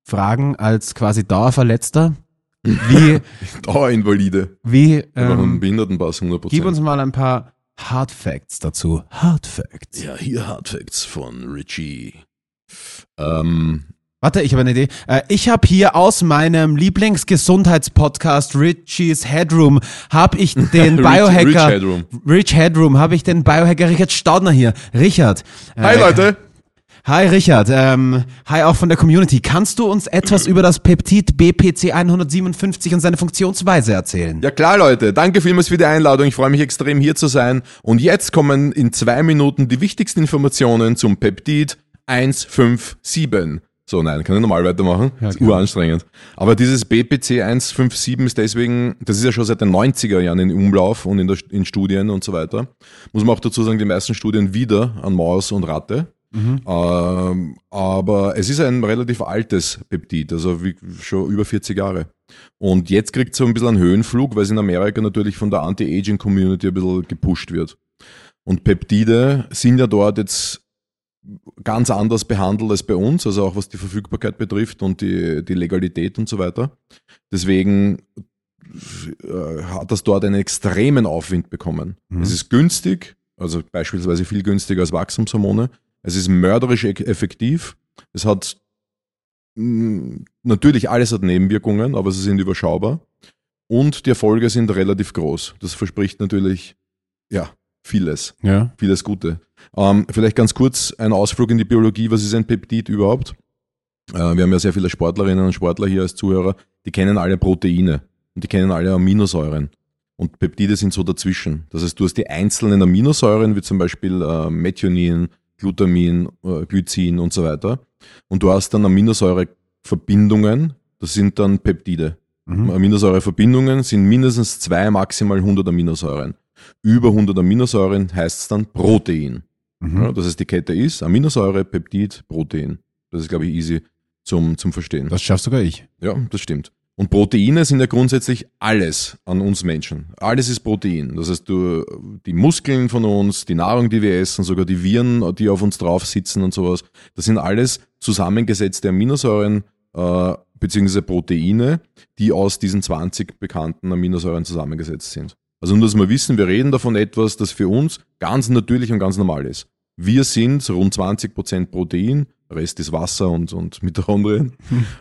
fragen, als quasi Dauerverletzter, wie, Dauerinvalide. wie ähm, Behindertenpass 100%. gib uns mal ein paar Hard Facts dazu. Hard Facts. Ja, hier Hard Facts von Richie. Ähm, Warte, ich habe eine Idee. Äh, ich habe hier aus meinem Lieblingsgesundheitspodcast Richie's Headroom habe ich den Biohacker Rich Headroom. Rich Headroom habe ich den Biohacker Richard Staudner hier. Richard. äh, Hi Leute! Hi Richard, ähm, hi auch von der Community. Kannst du uns etwas über das Peptid BPC 157 und seine Funktionsweise erzählen? Ja klar Leute, danke vielmals für die Einladung. Ich freue mich extrem hier zu sein. Und jetzt kommen in zwei Minuten die wichtigsten Informationen zum Peptid 157. So, nein, kann ich normal weitermachen? Ja, das ist uranstrengend. Aber dieses BPC 157 ist deswegen, das ist ja schon seit den 90er Jahren in Umlauf und in, der, in Studien und so weiter. Muss man auch dazu sagen, die meisten Studien wieder an Maus und Ratte. Ähm, aber es ist ein relativ altes Peptid, also schon über 40 Jahre. Und jetzt kriegt es so ein bisschen einen Höhenflug, weil es in Amerika natürlich von der Anti-Aging-Community ein bisschen gepusht wird. Und Peptide sind ja dort jetzt ganz anders behandelt als bei uns, also auch was die Verfügbarkeit betrifft und die, die Legalität und so weiter. Deswegen äh, hat das dort einen extremen Aufwind bekommen. Mhm. Es ist günstig, also beispielsweise viel günstiger als Wachstumshormone. Es ist mörderisch e- effektiv. Es hat mh, natürlich alles hat Nebenwirkungen, aber sie sind überschaubar. Und die Erfolge sind relativ groß. Das verspricht natürlich ja vieles Ja. vieles Gute. Ähm, vielleicht ganz kurz ein Ausflug in die Biologie. Was ist ein Peptid überhaupt? Äh, wir haben ja sehr viele Sportlerinnen und Sportler hier als Zuhörer. Die kennen alle Proteine und die kennen alle Aminosäuren. Und Peptide sind so dazwischen. Das heißt, du hast die einzelnen Aminosäuren, wie zum Beispiel äh, Methionin, Glutamin, äh, Glycin und so weiter. Und du hast dann Aminosäureverbindungen, das sind dann Peptide. Mhm. Aminosäureverbindungen sind mindestens zwei, maximal 100 Aminosäuren. Über 100 Aminosäuren heißt es dann Protein. Mhm. Ja, das heißt, die Kette ist Aminosäure, Peptid, Protein. Das ist, glaube ich, easy zum, zum Verstehen. Das schaffst sogar ich. ja, das stimmt. Und Proteine sind ja grundsätzlich alles an uns Menschen. Alles ist Protein. Das heißt, du, die Muskeln von uns, die Nahrung, die wir essen, sogar die Viren, die auf uns drauf sitzen und sowas, das sind alles zusammengesetzte Aminosäuren äh, beziehungsweise Proteine, die aus diesen 20 bekannten Aminosäuren zusammengesetzt sind. Also nur, dass wir wissen, wir reden davon etwas, das für uns ganz natürlich und ganz normal ist. Wir sind rund 20% Protein, Rest ist Wasser und, und Mitochondrien.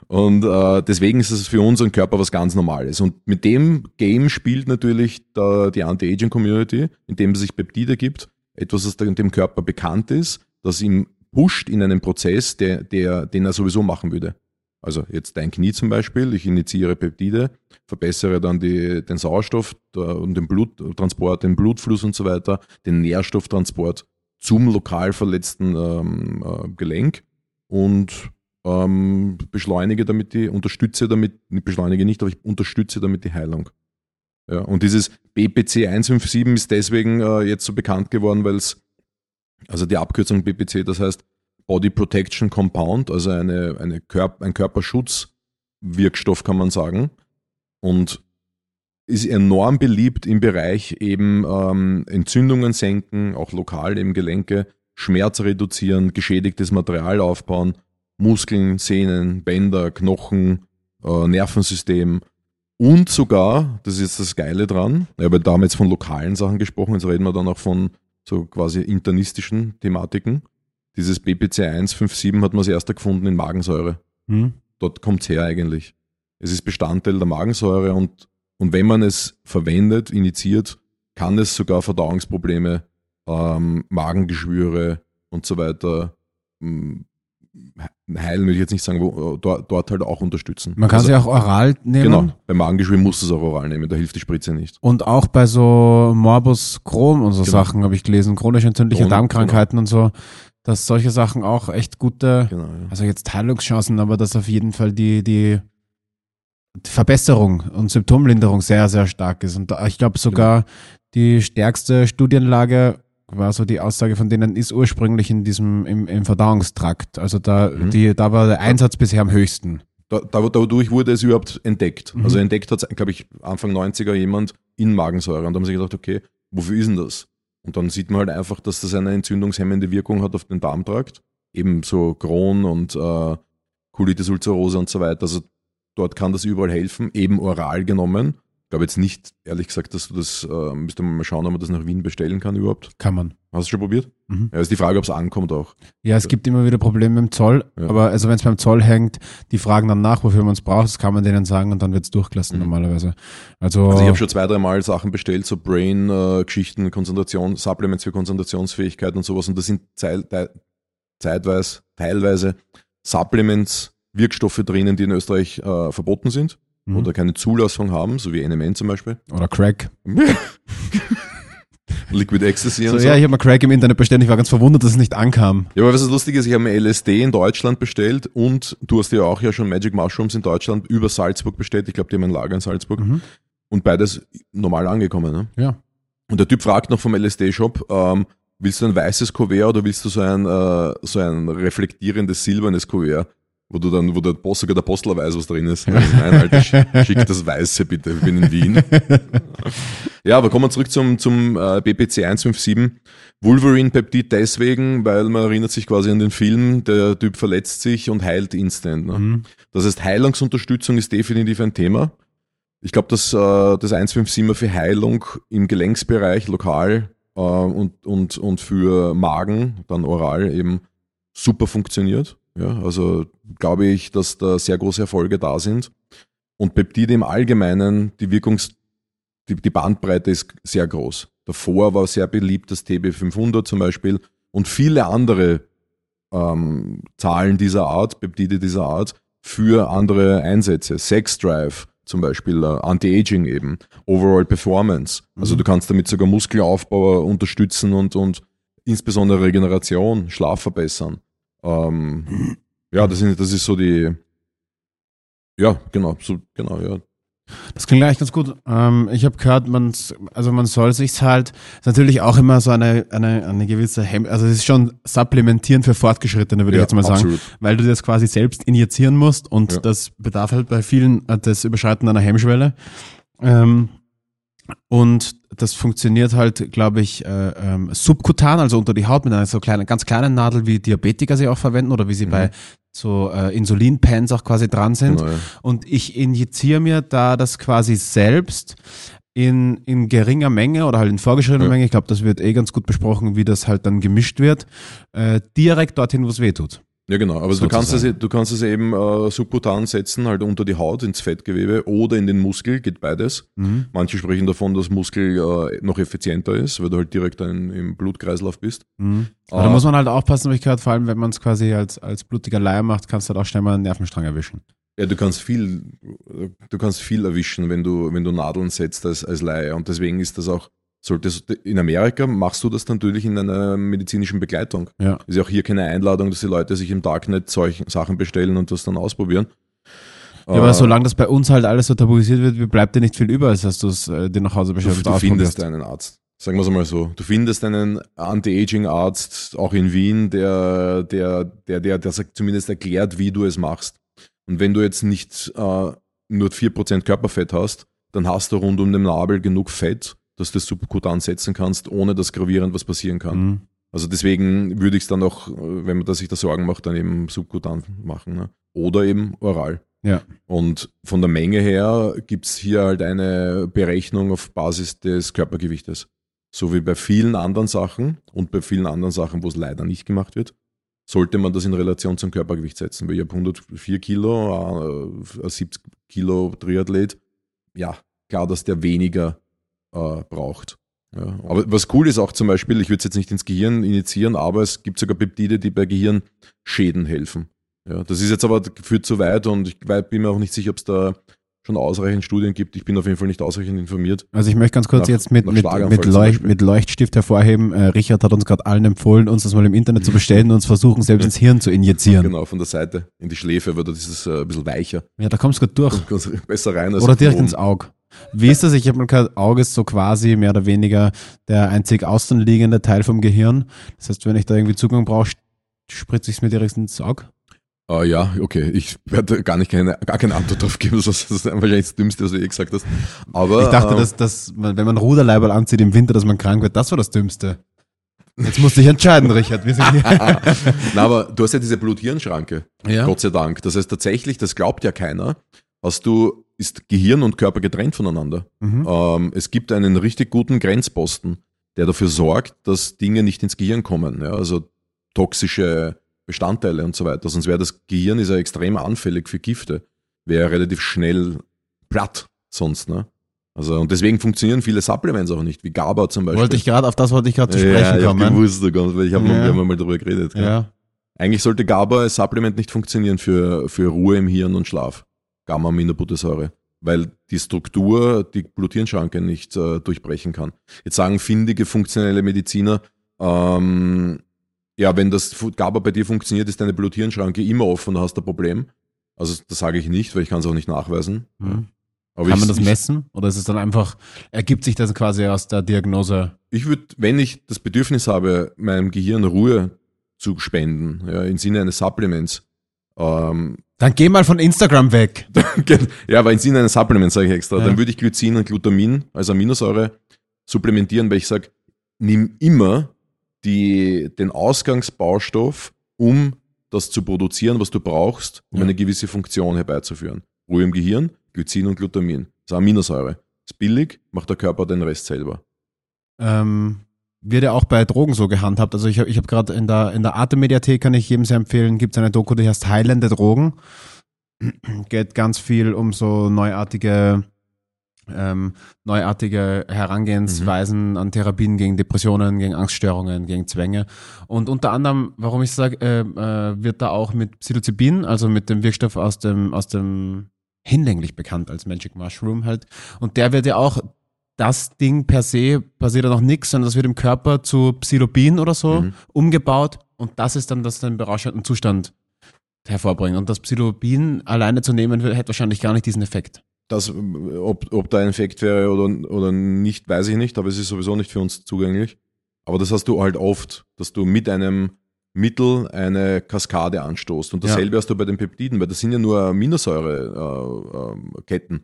Und äh, deswegen ist es für unseren Körper was ganz Normales. Und mit dem Game spielt natürlich da die Anti-Aging-Community, indem es sich Peptide gibt, etwas, das dem Körper bekannt ist, das ihm pusht in einen Prozess, der, der, den er sowieso machen würde. Also jetzt dein Knie zum Beispiel, ich initiiere Peptide, verbessere dann die, den Sauerstoff und den Bluttransport, den Blutfluss und so weiter, den Nährstofftransport zum lokal verletzten ähm, äh, Gelenk und ähm, beschleunige damit die, unterstütze damit, beschleunige nicht, aber ich unterstütze damit die Heilung. Ja, und dieses BPC 157 ist deswegen äh, jetzt so bekannt geworden, weil es, also die Abkürzung BPC, das heißt Body Protection Compound, also eine, eine Körper, ein Körperschutzwirkstoff, kann man sagen. Und ist enorm beliebt im Bereich eben ähm, Entzündungen senken, auch lokal eben Gelenke, Schmerz reduzieren, geschädigtes Material aufbauen, Muskeln, Sehnen, Bänder, Knochen, äh, Nervensystem und sogar, das ist jetzt das Geile dran, ich habe damals von lokalen Sachen gesprochen, jetzt reden wir dann auch von so quasi internistischen Thematiken. Dieses BPC 157 hat man das erste gefunden in Magensäure. Hm. Dort kommt es her eigentlich. Es ist Bestandteil der Magensäure und, und wenn man es verwendet, initiiert, kann es sogar Verdauungsprobleme ähm, Magengeschwüre und so weiter hm, heilen, würde ich jetzt nicht sagen, wo, dort, dort halt auch unterstützen. Man kann also, sie auch oral nehmen. Genau, bei Magengeschwüren musst du es auch oral nehmen, da hilft die Spritze nicht. Und auch bei so Morbus Crohn und so genau. Sachen habe ich gelesen, chronisch entzündliche Crohn, Darmkrankheiten genau. und so, dass solche Sachen auch echt gute, genau, ja. also jetzt Heilungschancen, aber dass auf jeden Fall die, die, Verbesserung und Symptomlinderung sehr, sehr stark ist. Und ich glaube sogar genau. die stärkste Studienlage war so die Aussage von denen, ist ursprünglich in diesem, im, im Verdauungstrakt. Also da, mhm. die, da war der Einsatz bisher am höchsten. Da, dadurch wurde es überhaupt entdeckt. Mhm. Also entdeckt hat es, glaube ich, Anfang 90er jemand in Magensäure. Und da haben sie gedacht, okay, wofür ist denn das? Und dann sieht man halt einfach, dass das eine entzündungshemmende Wirkung hat auf den Darmtrakt. Eben so Crohn und äh, Colitis ulcerosa und so weiter. Also dort kann das überall helfen, eben oral genommen glaube jetzt nicht, ehrlich gesagt, dass du das, äh, müsste man mal schauen, ob man das nach Wien bestellen kann überhaupt. Kann man. Hast du schon probiert? Mhm. Ja, ist die Frage, ob es ankommt auch. Ja, es gibt immer wieder Probleme mit dem Zoll, ja. aber also wenn es beim Zoll hängt, die fragen dann nach, wofür man es braucht, das kann man denen sagen und dann wird es durchgelassen mhm. normalerweise. Also, also ich habe schon zwei, drei Mal Sachen bestellt, so Brain-Geschichten, äh, Konzentration, Supplements für Konzentrationsfähigkeit und sowas und das sind zeitweise, teilweise Supplements, Wirkstoffe drinnen, die in Österreich äh, verboten sind mhm. oder keine Zulassung haben, so wie NMN zum Beispiel. Oder Crack. Liquid Ecstasy so, und so. Ja, ich habe mal Crack im Internet bestellt, ich war ganz verwundert, dass es nicht ankam. Ja, aber was das lustig ist, ich habe mir LSD in Deutschland bestellt und du hast ja auch ja schon Magic Mushrooms in Deutschland über Salzburg bestellt. Ich glaube, die haben ein Lager in Salzburg. Mhm. Und beides normal angekommen. Ne? Ja. Und der Typ fragt noch vom LSD-Shop, ähm, willst du ein weißes Kuvert oder willst du so ein, äh, so ein reflektierendes silbernes Kuvert? Wo du dann, wo der Boss, sogar der Postler weiß, was drin ist. Also nein, Alter, schick das Weiße bitte, ich bin in Wien. ja, aber kommen wir zurück zum, zum äh, BPC 157. Wolverine Peptid deswegen, weil man erinnert sich quasi an den Film, der Typ verletzt sich und heilt instant. Ne? Mhm. Das heißt, Heilungsunterstützung ist definitiv ein Thema. Ich glaube, dass äh, das 157er für Heilung im Gelenksbereich lokal äh, und, und, und für Magen, dann oral eben super funktioniert. Ja, also glaube ich, dass da sehr große Erfolge da sind. Und Peptide im Allgemeinen, die Wirkungs, die, die Bandbreite ist sehr groß. Davor war sehr beliebt das TB500 zum Beispiel und viele andere ähm, Zahlen dieser Art, Peptide dieser Art, für andere Einsätze. Sex Drive zum Beispiel, äh, Anti-Aging eben, Overall Performance. Also mhm. du kannst damit sogar Muskelaufbau unterstützen und, und insbesondere Regeneration, Schlaf verbessern. Ähm, ja, das, sind, das ist so die, ja, genau, so, genau, ja. Das klingt eigentlich ganz gut. Ähm, ich habe gehört, man, also man soll sich halt, ist natürlich auch immer so eine, eine, eine gewisse Hem also es ist schon supplementieren für Fortgeschrittene, würde Ja, ich jetzt mal absolut. sagen, weil du das quasi selbst injizieren musst und Ja. das bedarf halt bei vielen äh, das Überschreiten einer Hemmschwelle. Ähm, und das funktioniert halt, glaube ich, äh, ähm, subkutan, also unter die Haut mit einer so kleinen, ganz kleinen Nadel, wie Diabetiker sie auch verwenden oder wie sie bei so äh, Insulinpens auch quasi dran sind. Genau, ja. Und ich injiziere mir da das quasi selbst in, in geringer Menge oder halt in vorgeschriebener Ja. Menge. Ich glaube, das wird eh ganz gut besprochen, wie das halt dann gemischt wird. Äh, direkt dorthin, wo es weh tut. Ja, genau. Aber du kannst, es, du kannst es eben äh, subkutan setzen, halt unter die Haut, ins Fettgewebe oder in den Muskel, geht beides. Mhm. Manche sprechen davon, dass Muskel äh, noch effizienter ist, weil du halt direkt ein, im Blutkreislauf bist. Mhm. Aber da Ah. muss man halt aufpassen, habe ich gehört, vor allem wenn man es quasi als, als blutiger Laie macht, kannst du halt auch schnell mal einen Nervenstrang erwischen. Ja, du kannst viel, du kannst viel erwischen, wenn du, wenn du Nadeln setzt als, als Laie. Und deswegen ist das auch, solltest in Amerika machst du das natürlich in einer medizinischen Begleitung. Ja. Ist ja auch hier keine Einladung, dass die Leute sich im Darknet solche Sachen bestellen und das dann ausprobieren. Ja, aber Äh, solange das bei uns halt alles so tabuisiert wird, bleibt dir nicht viel über, als dass du es äh, dir nach Hause du, bestellst. du und findest einen Arzt. Sagen wir es mal so. Du findest einen Anti-Aging-Arzt, auch in Wien, der, der, der, der, der zumindest erklärt, wie du es machst. Und wenn du jetzt nicht äh, nur 4% Körperfett hast, dann hast du rund um den Nabel genug Fett, dass du das subkutan setzen kannst, ohne dass gravierend was passieren kann. Mhm. Also deswegen würde ich es dann auch, wenn man da sich da Sorgen macht, dann eben subkutan machen. Ne? Oder eben oral. Ja. Und von der Menge her gibt es hier halt eine Berechnung auf Basis des Körpergewichtes. So wie bei vielen anderen Sachen und bei vielen anderen Sachen, wo es leider nicht gemacht wird, sollte man das in Relation zum Körpergewicht setzen. Weil ich habe 104 Kilo, äh, ein 70 Kilo Triathlet. Ja, klar, dass der weniger äh, braucht. Ja. Aber was cool ist auch zum Beispiel, ich würde es jetzt nicht ins Gehirn initiieren, aber es gibt sogar Peptide, die bei Gehirnschäden helfen. Ja, das ist jetzt aber führt zu weit und ich bin mir auch nicht sicher, ob es da schon ausreichend Studien gibt. Ich bin auf jeden Fall nicht ausreichend informiert. Also ich möchte ganz kurz Nach- jetzt mit, mit, mit, Beispiel. mit Leuchtstift hervorheben. Äh, Richard hat uns gerade allen empfohlen, uns das mal im Internet zu bestellen und uns versuchen, selbst ins Hirn zu injizieren. Genau, von der Seite in die Schläfe, weil dort ist es äh, ein bisschen weicher. Ja, da kommst du gut durch. Du besser rein als Oder direkt oben. ins Auge. Wie ist das? Ich habe mal gehört, Auge ist so quasi mehr oder weniger der einzig außenliegende Teil vom Gehirn. Das heißt, wenn ich da irgendwie Zugang brauche, spritze ich es mir direkt ins Auge. Ah, ja, okay. Ich werde gar nicht keine, gar keine Antwort drauf geben. Das ist wahrscheinlich das Dümmste, was du eh gesagt hast. Aber, Ich dachte, ähm, dass, dass man, wenn man Ruderleiberl anzieht im Winter, dass man krank wird. Das war das Dümmste. Jetzt musst du dich entscheiden, Richard. Wir sind hier. Na, aber du hast ja diese Blut-Hirn-Schranke. ja? Gott sei Dank. Das heißt tatsächlich, das glaubt ja keiner, hast du, ist Gehirn und Körper getrennt voneinander. Mhm. Ähm, es gibt einen richtig guten Grenzposten, der dafür sorgt, dass Dinge nicht ins Gehirn kommen. Ja? Also toxische Bestandteile und so weiter. Sonst wäre das Gehirn ist ja extrem anfällig für Gifte. Wäre relativ schnell platt sonst. Ne? Also, und deswegen funktionieren viele Supplements auch nicht, wie GABA zum Beispiel. Wollte ich gerade, auf das wollte ich gerade zu ja, sprechen ich hab kommen. gewusst, sogar, weil ich hab, Ja. mal darüber geredet. Ja. Eigentlich sollte GABA als Supplement nicht funktionieren für, für Ruhe im Hirn und Schlaf. Gamma-Aminobuttersäure. Weil die Struktur die Blut-Hirn-Schranke nicht äh, durchbrechen kann. Jetzt sagen findige, funktionelle Mediziner, ähm, ja, wenn das GABA bei dir funktioniert, ist deine Blut-Hirn-Schranke immer offen und hast ein Problem. Also das sage ich nicht, weil ich kann es auch nicht nachweisen. Mhm. Aber Kann ich, man das messen? Oder ist es dann einfach, ergibt sich das quasi aus der Diagnose? Ich würde, wenn ich das Bedürfnis habe, meinem Gehirn Ruhe zu spenden, ja, im Sinne eines Supplements, ähm, Dann geh mal von Instagram weg. ja, aber im Sinne eines Supplements sage ich extra, Ja. dann würde ich Glycin und Glutamin als Aminosäure supplementieren, weil ich sage, nimm immer die, den Ausgangsbaustoff, um das zu produzieren, was du brauchst, um Ja. eine gewisse Funktion herbeizuführen. Ruhe im Gehirn, Glycin und Glutamin. Das ist Aminosäure. Ist billig, macht der Körper den Rest selber. Ähm, wird ja auch bei Drogen so gehandhabt. Also ich habe ich hab gerade in der, in der Arte-Mediathek, kann ich jedem sehr empfehlen, gibt es eine Doku, die heißt Heilende Drogen. Geht ganz viel um so neuartige, ähm, neuartige Herangehensweisen an Therapien gegen Depressionen, gegen Angststörungen, gegen Zwänge. Und unter anderem, warum ich sage, äh, äh, wird da auch mit Psilocybin, also mit dem Wirkstoff aus dem, aus dem hinlänglich bekannt als Magic Mushroom halt. Und der wird ja auch das Ding per se passiert ja noch nichts, sondern das wird im Körper zu Psilobin oder so Mhm. umgebaut und das ist dann, das den berauschenden Zustand hervorbringt. Und das Psilobin alleine zu nehmen, hätte wahrscheinlich gar nicht diesen Effekt. das, ob, ob da ein Effekt wäre oder, oder nicht, weiß ich nicht, aber es ist sowieso nicht für uns zugänglich. Aber das hast du halt oft, dass du mit einem Mittel eine Kaskade anstoßt. Und dasselbe Ja. hast du bei den Peptiden, weil das sind ja nur Aminosäureketten am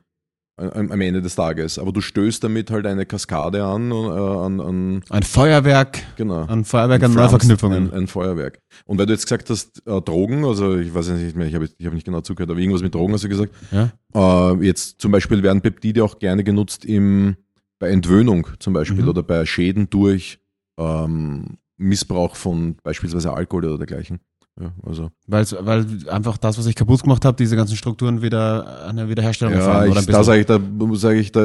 am Ende des Tages. Aber du stößt damit halt eine Kaskade an, äh, an, an Ein Feuerwerk, genau. ein Feuerwerk an Neuverknüpfungen. Ein, ein Feuerwerk. Und weil du jetzt gesagt hast, äh, Drogen, also ich weiß nicht mehr, ich habe ich hab nicht genau zugehört, aber irgendwas mit Drogen hast du gesagt. Ja. Äh, jetzt zum Beispiel werden Peptide auch gerne genutzt im, bei Entwöhnung zum Beispiel Mhm. oder bei Schäden durch ähm, Missbrauch von beispielsweise Alkohol oder dergleichen. Ja, also. Weil's, weil einfach das, was ich kaputt gemacht habe, diese ganzen Strukturen wieder eine Wiederherstellung Ja, erfahren. Oder ein ich, da sage ich, da sage ich, da,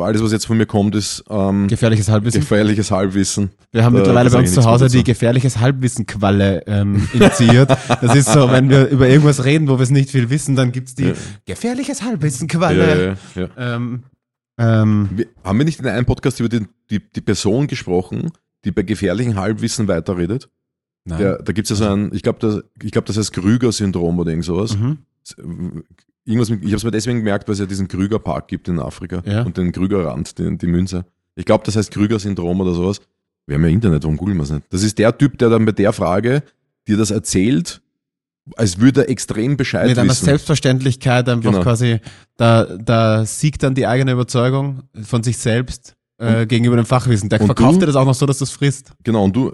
alles was jetzt von mir kommt, ist ähm, gefährliches Halbwissen. gefährliches Halbwissen. Wir haben Da- mittlerweile bei sag uns zu Hause die gefährliches Halbwissen-Qualle ähm, initiiert. Das ist so, wenn wir über irgendwas reden, wo wir es nicht viel wissen, dann gibt's die Ja. gefährliches Halbwissen-Qualle. ja, ja. Ähm, ähm, Wir, haben wir nicht in einem Podcast über die, die, die Person gesprochen, die bei gefährlichen Halbwissen weiterredet? Der, da gibt es ja so ein, ich glaube, das, ich glaub, das heißt Krüger-Syndrom oder irgend sowas. Mhm. Irgendwas mit, ich habe es mir deswegen gemerkt, weil es ja diesen Krüger-Park gibt in Afrika Ja. und den Krüger-Rand, den, die Münze. Ich glaube, das heißt Krüger-Syndrom oder sowas. Wir haben ja Internet, warum googeln wir es nicht? Das ist der Typ, der dann bei der Frage dir das erzählt, als würde er extrem Bescheid Mit einer wissen. Selbstverständlichkeit einfach Genau. quasi, da, da siegt dann die eigene Überzeugung von sich selbst äh, gegenüber dem Fachwissen. Der verkauft du- dir das auch noch so, dass du es frisst. Genau, und du,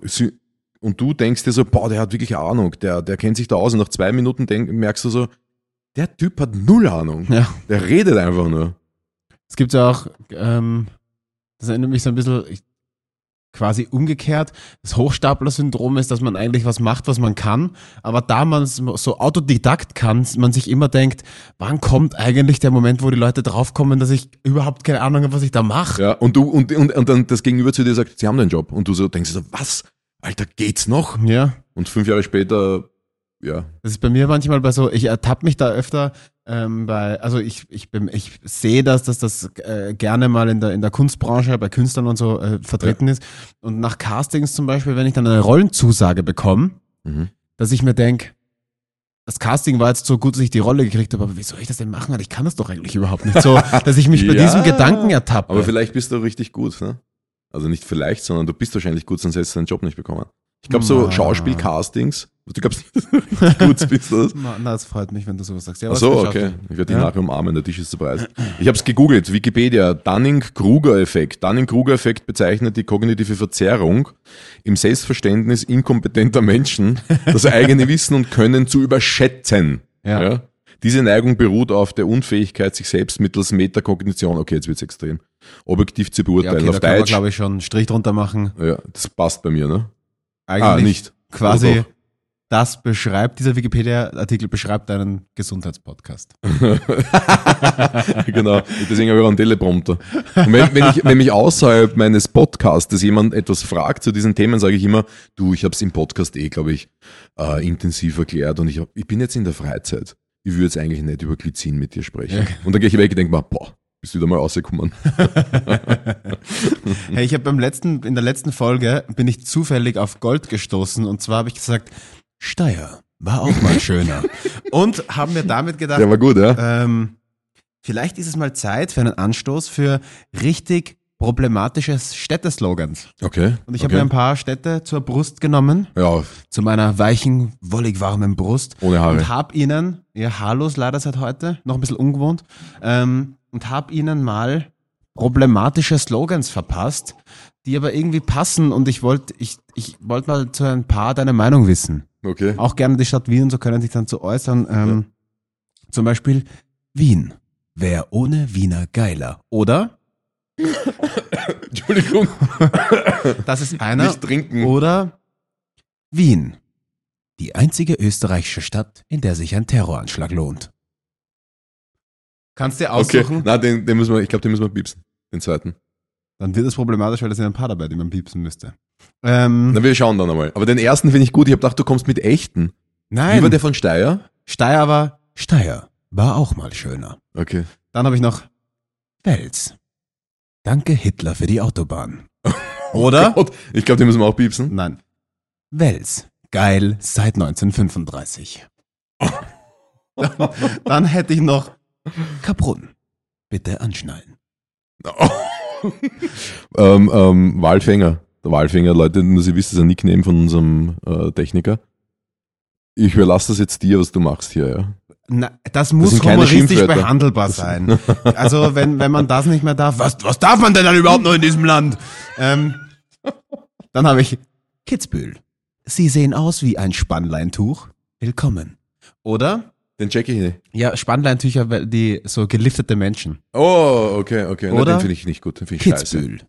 und du denkst dir so, boah, der hat wirklich Ahnung, der, der kennt sich da aus. Und nach zwei Minuten denk, merkst du so, der Typ hat null Ahnung. Ja. Der redet einfach nur. Es gibt ja auch, ähm, das erinnert mich so ein bisschen ich, quasi umgekehrt. Das Hochstapler-Syndrom ist, dass man eigentlich was macht, was man kann, aber da man es so autodidakt kann, man sich immer denkt, wann kommt eigentlich der Moment, wo die Leute draufkommen, dass ich überhaupt keine Ahnung habe, was ich da mache. Ja, und du, und, und, und dann das Gegenüber zu dir sagt, sie haben den Job. Und du so denkst so, was? Alter, geht's noch? Ja. Und fünf Jahre später, ja, Das ist bei mir manchmal bei so, ich ertappe mich da öfter ähm, bei, also ich, ich, bin, ich sehe das, dass das äh, gerne mal in der, in der Kunstbranche, bei Künstlern und so äh, vertreten ist. Und nach Castings zum Beispiel, wenn ich dann eine Rollenzusage bekomme, mhm. dass ich mir denke, das Casting war jetzt so gut, dass ich die Rolle gekriegt habe, aber wie soll ich das denn machen? Ich kann das doch eigentlich überhaupt nicht. So, dass ich mich bei Ja, diesem Gedanken ertappe. aber vielleicht bist du richtig gut, ne? Also nicht vielleicht, sondern du bist wahrscheinlich gut, sonst hättest du deinen Job nicht bekommen. Ich glaube, so. Schauspiel-Castings, du glaubst nicht, du gut bist, oder? Na, na, es freut mich, wenn du sowas sagst. Ja, Ach so, okay. Ich werde dich Ja. nachher umarmen, der Tisch ist zu breit. Ich habe es gegoogelt, Wikipedia, Dunning-Kruger-Effekt. Dunning-Kruger-Effekt bezeichnet die kognitive Verzerrung im Selbstverständnis inkompetenter Menschen, das eigene Wissen und Können zu überschätzen. Ja. Diese Neigung beruht auf der Unfähigkeit, sich selbst mittels Metakognition, okay, jetzt wird's extrem, objektiv zu Ja, beurteilen. okay, da auf wir, Deutsch, glaube ich, schon einen Strich drunter machen. ja, das passt bei mir, ne? Eigentlich Ah, nicht. quasi das beschreibt, dieser Wikipedia-Artikel beschreibt einen Gesundheitspodcast. genau, deswegen habe ich auch einen Teleprompter. Und wenn, wenn, ich, wenn mich außerhalb meines Podcastes jemand etwas fragt zu diesen Themen, sage ich immer, du, ich habe es im Podcast eh, glaube ich, äh, intensiv erklärt und ich, hab, ich bin jetzt in der Freizeit. Ich würde jetzt eigentlich nicht über Glycin mit dir sprechen. Ja. Und dann gehe ich weg und denke mir, boah, bist du wieder mal rausgekommen. Hey, ich habe beim letzten, in der letzten Folge bin ich zufällig auf Gold gestoßen und zwar habe ich gesagt, Steyr war auch mal schöner. und haben mir damit gedacht, Der war gut, ja? ähm, vielleicht ist es mal Zeit für einen Anstoß für richtig problematische Städteslogans. Okay. Und ich habe okay. mir ein paar Städte zur Brust genommen, Ja, zu meiner weichen, wollig warmen Brust. ohne Haare. Und hab ihnen, ja, haarlos leider seit heute, noch ein bisschen ungewohnt, ähm, und hab ihnen mal problematische Slogans verpasst, die aber irgendwie passen und ich wollte ich, ich wollte mal zu ein paar deine Meinung wissen. Okay. Auch gerne die Stadt Wien, so können sich dann zu äußern. Ähm, Zum Beispiel Wien. Wär ohne Wiener geiler. Oder? Entschuldigung. Das ist einer. Nicht trinken. Oder Wien. Die einzige österreichische Stadt, in der sich ein Terroranschlag lohnt. Kannst dir Okay. aussuchen, Na, den, den müssen wir, ich glaube, den müssen wir piepsen. Den zweiten. dann wird es problematisch, weil da sind ein paar dabei, die man piepsen müsste. Ähm, Na, wir schauen dann einmal. Aber den ersten finde ich gut. Ich habe gedacht, du kommst mit echten. Wie war nein, der von Steyr? Steyr war, Steyr war auch mal schöner. Okay. Dann habe ich noch Wels. Danke Hitler für die Autobahn. Oder? Gott, ich glaube, den müssen wir auch piepsen. Nein. Wels. Geil seit 1935. dann, dann hätte ich noch Kaprun. Bitte anschnallen. ähm, ähm, Walfänger. Der Walfänger, Leute, nur Sie wissen, das ist ein Nickname von unserem äh, Techniker. Ich überlasse das jetzt dir, was du machst hier, ja. Na, das muss keine humoristisch behandelbar sein. Also wenn, wenn man das nicht mehr darf, was, was darf man denn dann überhaupt noch in diesem Land? Ähm, dann habe ich Kitzbühel. Sie sehen aus wie ein Spannleintuch. Willkommen. Oder? Den check ich nicht. Ja, Spannleintücher, weil die so geliftete Menschen. Oh, okay, okay. Na, Oder den finde ich nicht gut, den finde ich scheiße. Kitzbühel.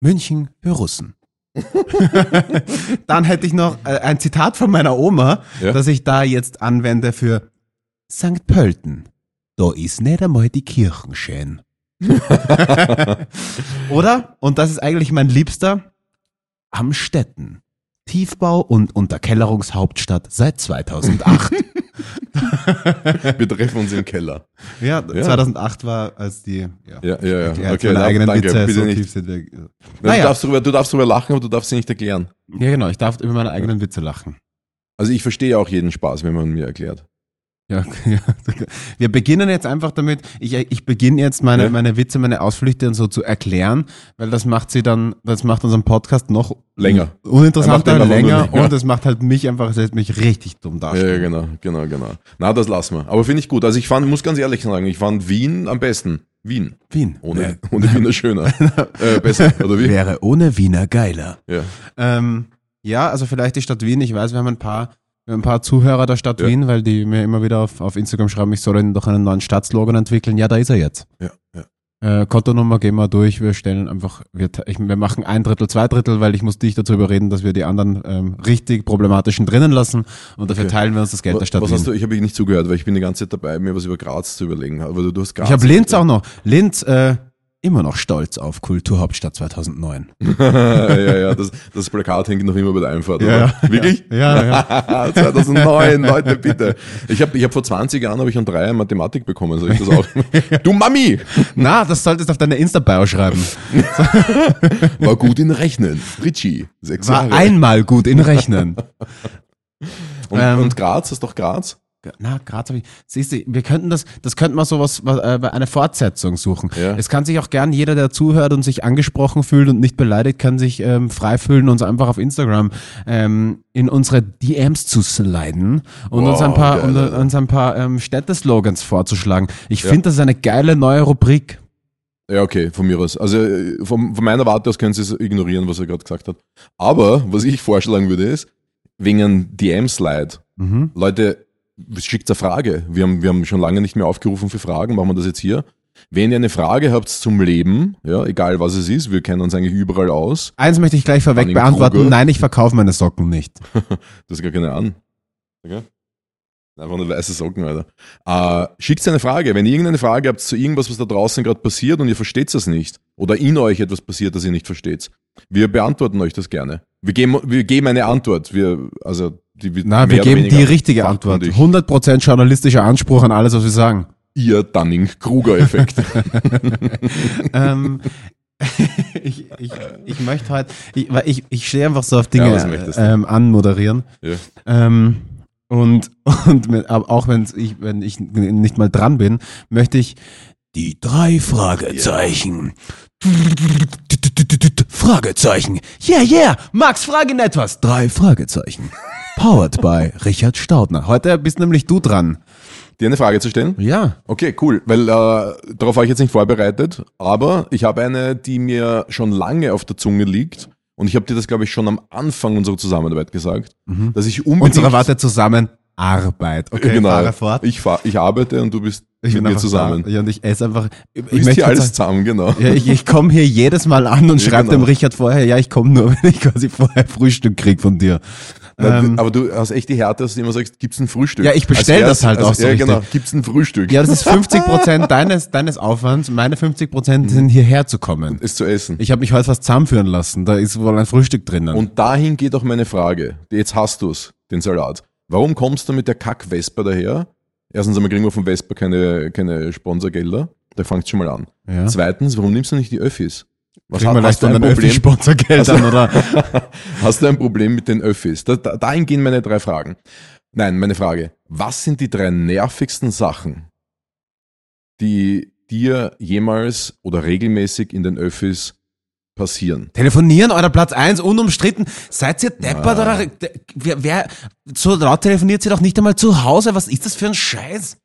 München für Russen. Dann hätte ich noch äh, ein Zitat von meiner Oma, Ja. das ich da jetzt anwende für St. Pölten. Da ist nicht einmal die Kirchen schön. Oder? Und das ist eigentlich mein Liebster. Amstetten. Tiefbau- und Unterkellerungshauptstadt seit 2008. Wir treffen uns im Keller. ja, Ja. 2008 war als die, ja. Ja, ja, ja. Ja, okay, meine na, eigenen danke, Witze, bitte so nicht. tief sind wir. Na, Naja. du, darfst drüber, du darfst drüber lachen, aber du darfst sie nicht erklären. Ja, genau, ich darf über meine eigenen Witze lachen. Also ich verstehe auch jeden Spaß, wenn man mir erklärt. Ja, ja. Wir beginnen jetzt einfach damit, ich, ich beginne jetzt meine, Ja. meine Witze, meine Ausflüchte und so zu erklären, weil das macht sie dann, das macht unseren Podcast noch Länger. uninteressanter, Er länger und es macht halt mich einfach, es lässt mich richtig dumm Ja, darstellen. ja, genau, genau, genau. Na, das lassen wir. Aber finde ich gut. Also ich fand, muss ganz ehrlich sagen, ich fand Wien am besten. Wien. Wien. Ohne, Wär- ohne Wiener schöner. äh, besser, oder wie? Wäre ohne Wiener geiler. Ja. Ähm, ja, also vielleicht die Stadt Wien. Ich weiß, wir haben ein paar, ein paar Zuhörer der Stadt Ja. Wien, weil die mir immer wieder auf, auf Instagram schreiben, ich soll ihnen doch einen neuen Stadtslogan entwickeln. Ja, da ist er jetzt. Ja, ja. Äh, Kontonummer gehen wir durch. Wir stellen einfach, wir, ich, wir machen ein Drittel, zwei Drittel, weil ich muss dich dazu überreden, dass wir die anderen ähm, richtig problematischen drinnen lassen und dafür Okay. teilen wir uns das Geld der Was, Stadt was Wien. hast du? Ich habe nicht zugehört, weil ich bin die ganze Zeit dabei, mir was über Graz zu überlegen. Aber du, du hast Graz. ich habe Linz auch noch. Linz, äh, immer noch stolz auf Kulturhauptstadt 2009. ja, ja, das, das Plakat hängt noch immer bei der Einfahrt. Ja, oder? Wirklich? Ja, ja. 2009, Leute, bitte. Ich habe ich hab vor 20 Jahren habe ich Dreier in Mathematik bekommen, soll ich das auch? du Mami, Na, das solltest du auf deine Insta-Bio schreiben. war gut in Rechnen. Ritchie, sechs War Jahre. einmal gut in Rechnen. und, ähm, und Graz, ist doch Graz? Na, Graz habe ich. Siehst du, wir könnten das, das könnten wir sowas, was, äh, eine Fortsetzung suchen. Ja. Es kann sich auch gern jeder, der zuhört und sich angesprochen fühlt und nicht beleidigt, kann sich ähm, frei fühlen, uns einfach auf Instagram ähm, in unsere DMs zu sliden und Wow, uns ein paar, und, uns ein paar ähm, Städteslogans vorzuschlagen. Ich Ja. finde, das ist eine geile neue Rubrik. Ja, okay, von mir aus. Also äh, von, von meiner Warte aus können Sie es ignorieren, was er gerade gesagt hat. Aber was ich vorschlagen würde ist, wegen einem DM-Slide, Mhm. Leute, schickt eine Frage. Wir haben, wir haben schon lange nicht mehr aufgerufen für Fragen, machen wir das jetzt hier. Wenn ihr eine Frage habt zum Leben, ja, egal was es ist, wir kennen uns eigentlich überall aus. Eins möchte ich gleich vorweg beantworten. Kruger. Nein, ich verkaufe meine Socken nicht. Du hast gar keine an. Okay? Einfach nur weiße Socken, Alter. Äh, schickt eine Frage. Wenn ihr irgendeine Frage habt zu irgendwas, was da draußen gerade passiert und ihr versteht es nicht, oder in euch etwas passiert, das ihr nicht versteht, wir beantworten euch das gerne. Wir geben, wir geben eine Antwort. Wir, also, die, wird Na, wir geben die richtige Antwort. fachkundig. 100% journalistischer Anspruch an alles, was wir sagen. Ihr Dunning-Kruger-Effekt. ähm, ich, ich, ich möchte heute, ich, weil ich, ich stehe einfach so auf Ja, Dinge du? ähm, anmoderieren. ja. Ähm, und und mit, auch wenn ich, wenn ich nicht mal dran bin, möchte ich die drei Fragezeichen. Fragezeichen. Yeah, yeah. Max, fragen etwas. Drei Fragezeichen. Powered by Richard Staudner. Heute bist nämlich du dran. Dir eine Frage zu stellen? Ja. Okay, cool. Weil äh, darauf war ich jetzt nicht vorbereitet, aber ich habe eine, die mir schon lange auf der Zunge liegt. Und ich habe dir das, glaube ich, schon am Anfang unserer Zusammenarbeit gesagt, dass ich unbedingt... Unsere Warte zusammen. Arbeit. Okay, genau. fahre fort. Ich, fahr, ich arbeite und du bist Ich mit bin mir zusammen. Da. Ja, und ich esse einfach. Ich, Du bist hier alles sagen- zusammen, genau. Ja, ich, ich komme hier jedes Mal an und Ja, schreibe genau. dem Richard vorher, ja, ich komme nur, wenn ich quasi vorher Frühstück krieg von dir. Ähm, aber du hast echt die Härte, dass du immer sagst, gibt's ein Frühstück? Ja, ich bestell Als das halt erst- auch so Ja, richtig. genau. Gibt's ein Frühstück? ja, das ist 50 Prozent deines, deines Aufwands. Meine 50 Prozent sind hierher zu kommen. Es zu essen. Ich habe mich heute fast zusammenführen lassen. Da ist wohl ein Frühstück drinnen. Und dahin geht auch meine Frage. Jetzt hast du's, den Salat. Warum kommst du mit der Kack-Vespa daher? Erstens einmal kriegen wir vom Vespa keine, keine Sponsorgelder. Da fangst schon mal an. ja. Zweitens, warum nimmst du nicht die Öffis? Was Kriegen wir leicht ein den? Öffi-Sponsorgeldern, oder? Hast du ein Problem mit den Öffis? Da, da, dahin gehen meine drei Fragen. Nein, meine Frage. Was sind die drei nervigsten Sachen, die dir jemals oder regelmäßig in den Öffis passieren? Telefonieren, euer Platz eins unumstritten. Seid ihr deppert oder wer, wer so laut telefoniert sie doch nicht einmal zu Hause? Was ist das für ein Scheiß?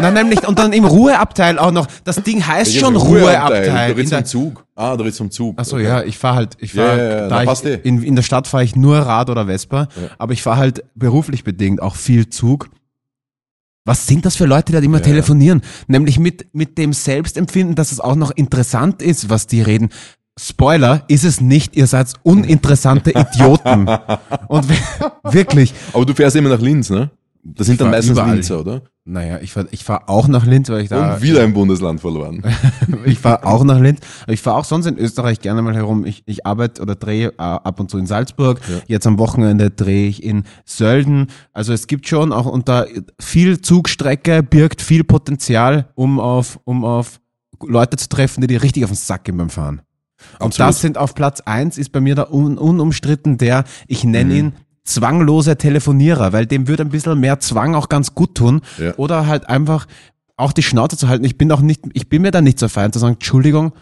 Nein, nämlich, und dann im Ruheabteil auch noch. Das Ding heißt schon Ruheabteil. Du In redest vom Zug. Ah, du redest vom Zug. Ach so, Okay. ja, ich fahre halt, ich Ja, fahre, ja, ja, da na, ich, passt eh. in, in der Stadt fahre ich nur Rad oder Vespa, aber ich fahre halt beruflich bedingt auch viel Zug. Was sind das für Leute, die da immer Ja. telefonieren? Nämlich mit, mit dem Selbstempfinden, dass es auch noch interessant ist, was die reden. Spoiler, ist es nicht, ihr seid uninteressante Idioten. Und wir- wirklich, Aber du fährst immer nach Linz, ne? Das sind dann meistens überall. Linzer, oder? naja, ich fahre ich fahr auch nach Linz, weil ich da Und wieder ein Bundesland verloren. Ich fahre auch nach Linz. Ich fahre auch sonst in Österreich gerne mal herum. Ich, ich arbeite oder drehe äh, ab und zu in Salzburg. Ja. Jetzt am Wochenende drehe ich in Sölden. Also es gibt schon auch unter viel Zugstrecke birgt viel Potenzial, um auf, um auf Leute zu treffen, die dir richtig auf den Sack gehen beim Fahren. Und Absolut. das sind auf Platz eins ist bei mir der un, unumstritten der, ich nenne Mhm. ihn zwanglose Telefonierer, weil dem würde ein bisschen mehr Zwang auch ganz gut tun. Ja. Oder halt einfach auch die Schnauze zu halten. Ich bin auch nicht, ich bin mir da nicht so fein zu sagen, Entschuldigung,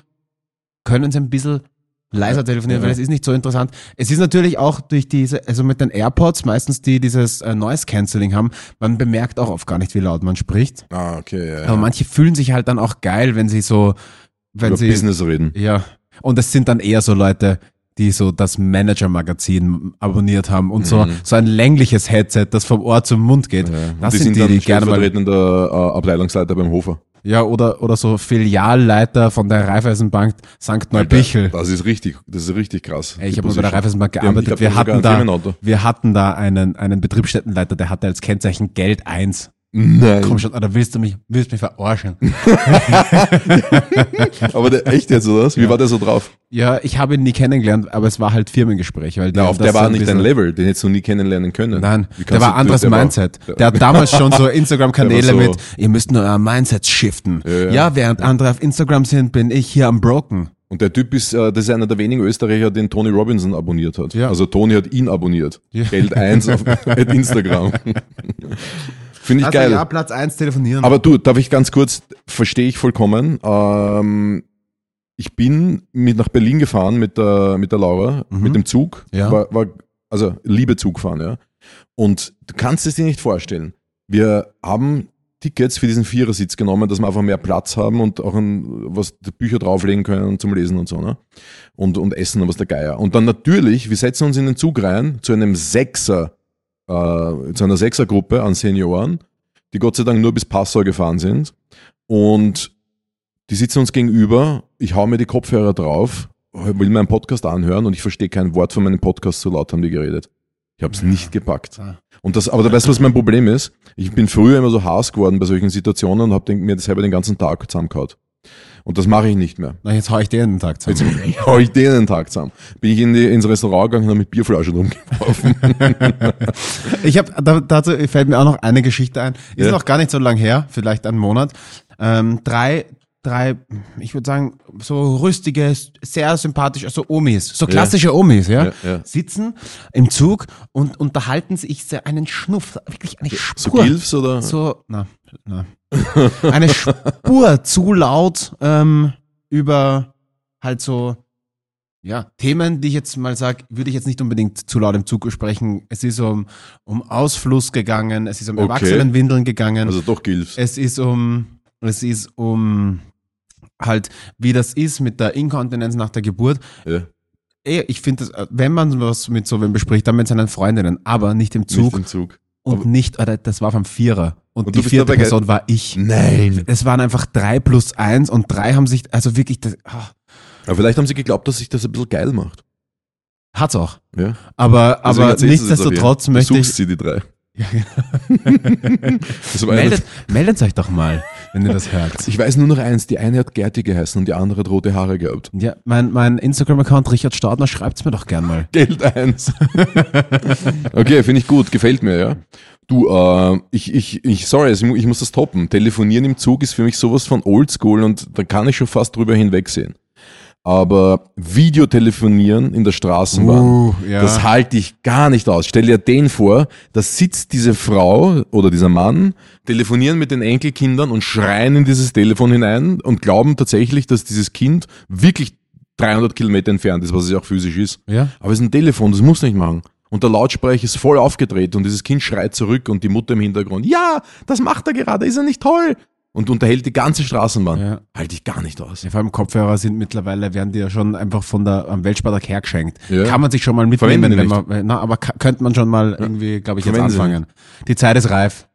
können Sie ein bisschen leiser telefonieren, Ja. weil es ist nicht so interessant. Es ist natürlich auch durch diese, also mit den AirPods, meistens die dieses äh, Noise Cancelling haben, man bemerkt auch oft gar nicht, wie laut man spricht. Ah, okay, ja. Aber ja. manche fühlen sich halt dann auch geil, wenn sie so, wenn Über sie, Business reden. ja. Und es sind dann eher so Leute, die so das Manager-Magazin abonniert haben und so, Mhm. so ein längliches Headset, das vom Ohr zum Mund geht. Ja. Das die sind, die, dann die gerne mal, stellvertretender äh, Abteilungsleiter beim Hofer. ja, oder, oder so Filialleiter von der Raiffeisenbank St. Neubichel. Das ist richtig, das ist richtig krass. Ey, ich Die habe mal bei der. Raiffeisenbank Die haben- gearbeitet. Wir die haben sogar hatten, da, wir hatten da einen, einen Betriebsstättenleiter, der hatte als Kennzeichen Geld 1. Nein. Komm schon, oder willst du mich, willst mich verarschen? Aber der, echt jetzt, oder was? Wie war der so drauf? Ja, ich habe ihn nie kennengelernt, aber es war halt Firmengespräch. Weil Na, auf der so war ein nicht dein Level, den hättest du nie kennenlernen können. Nein, der war du- anderes der war- Mindset. der- Der, hat damals schon so Instagram-Kanäle war so- mit, ihr müsst nur euer Mindset shiften. Ja, Ja, ja. während andere auf Instagram sind, bin ich hier am Broken. Und der Typ ist, äh, das ist einer der wenigen Österreicher, den Tony Robinson abonniert hat. Ja. Also Tony hat ihn abonniert. Ja. Geld 1 auf Instagram. Finde ich Also geil. ja, Platz eins telefonieren. Aber du, darf ich ganz kurz, verstehe ich vollkommen. Ähm, ich bin mit nach Berlin gefahren mit der, mit der Laura, Mhm. mit dem Zug. Ja. War, war, also liebe Zugfahren, ja. Und du kannst es dir nicht vorstellen. Wir haben Tickets für diesen Vierersitz genommen, dass wir einfach mehr Platz haben und auch ein, was die Bücher drauflegen können zum Lesen und so, ne? Und, und essen und was der Geier. Und dann natürlich, wir setzen uns in den Zug rein zu einem Sechser, äh, zu einer Sechsergruppe an Senioren, die Gott sei Dank nur bis Passau gefahren sind. Und die sitzen uns gegenüber, ich hau mir die Kopfhörer drauf, will meinen Podcast anhören und ich verstehe kein Wort von meinem Podcast, so laut haben die geredet. Ich habe es nicht gepackt. Ah. Und das, aber da weißt du, was mein Problem ist? Ich bin früher immer so Hass geworden bei solchen Situationen und habe mir das selber den ganzen Tag zusammengehauen. Und das mache ich nicht mehr. Na, jetzt hau ich in den Tag Jetzt zusammen. hau ich den den Tag zusammen. Bin ich in die, ins Restaurant gegangen und habe mit Bierflaschen rumgeworfen. Ich habe da, dazu fällt mir auch noch eine Geschichte ein. Ist Ja. noch gar nicht so lang her, vielleicht einen Monat. Ähm, drei, drei, ich würde sagen, so rüstige, sehr sympathisch, also Omis, so klassische Omis, ja, Ja, ja. sitzen im Zug und unterhalten sich einen Schnuff, wirklich eine So Spur. Gilfs oder? so, na, na. Eine Spur zu laut ähm, über halt so, ja, Themen, die ich jetzt mal sage, würde ich jetzt nicht unbedingt zu laut im Zug sprechen. Es ist um, um Ausfluss gegangen, es ist um Okay. Erwachsenenwindeln gegangen, Also doch Gilfs. es ist um, es ist um halt, wie das ist mit der Inkontinenz nach der Geburt. Ja, Ich finde, wenn man was mit so wem bespricht, dann mit seinen Freundinnen, aber nicht im nicht Zug im Zug. und Aber- nicht, oder das war vom Vierer. Und, Und die du vierte Person war ich. Nein. Es waren einfach drei plus eins und drei haben sich, also wirklich, das, ah, Aber vielleicht haben sie geglaubt, dass sich das ein bisschen geil macht. hat's auch. Ja. Aber, aber du nichtsdestotrotz hier. möchte Du ich, suchst sie, die drei. Ja, eine- meldet, meldet euch doch mal, wenn ihr das hört. ich weiß nur noch eins, die eine hat Gerti geheißen und die andere hat rote Haare gehabt. Ja, mein, mein Instagram-Account Richard Staudner, schreibt's mir doch gern mal. Geld eins. okay, finde ich gut, gefällt mir, ja. Du, äh, ich, ich, ich, sorry, also ich mu- ich muss das toppen. Telefonieren im Zug ist für mich sowas von oldschool und da kann ich schon fast drüber hinwegsehen. Aber Videotelefonieren in der Straßenbahn, Uh, ja. das halte ich gar nicht aus. Stell dir den vor, da sitzt diese Frau oder dieser Mann, telefonieren mit den Enkelkindern und schreien in dieses Telefon hinein und glauben tatsächlich, dass dieses Kind wirklich 300 Kilometer entfernt ist, was es auch physisch ist. ja. Aber es ist ein Telefon, das muss nicht machen. Und der Lautsprecher ist voll aufgedreht und dieses Kind schreit zurück und die Mutter im Hintergrund, ja, das macht er gerade, ist er nicht toll? Und unterhält die ganze Straßenbahn. Ja. Halte ich gar nicht aus. Ja, vor allem Kopfhörer sind mittlerweile, werden die ja schon einfach von der am Weltspartag hergeschenkt. Ja. Kann man sich schon mal mitnehmen, Verwenden wenn man, na, aber könnte man schon mal irgendwie, glaube ich, jetzt Verwenden anfangen. Die Zeit ist reif.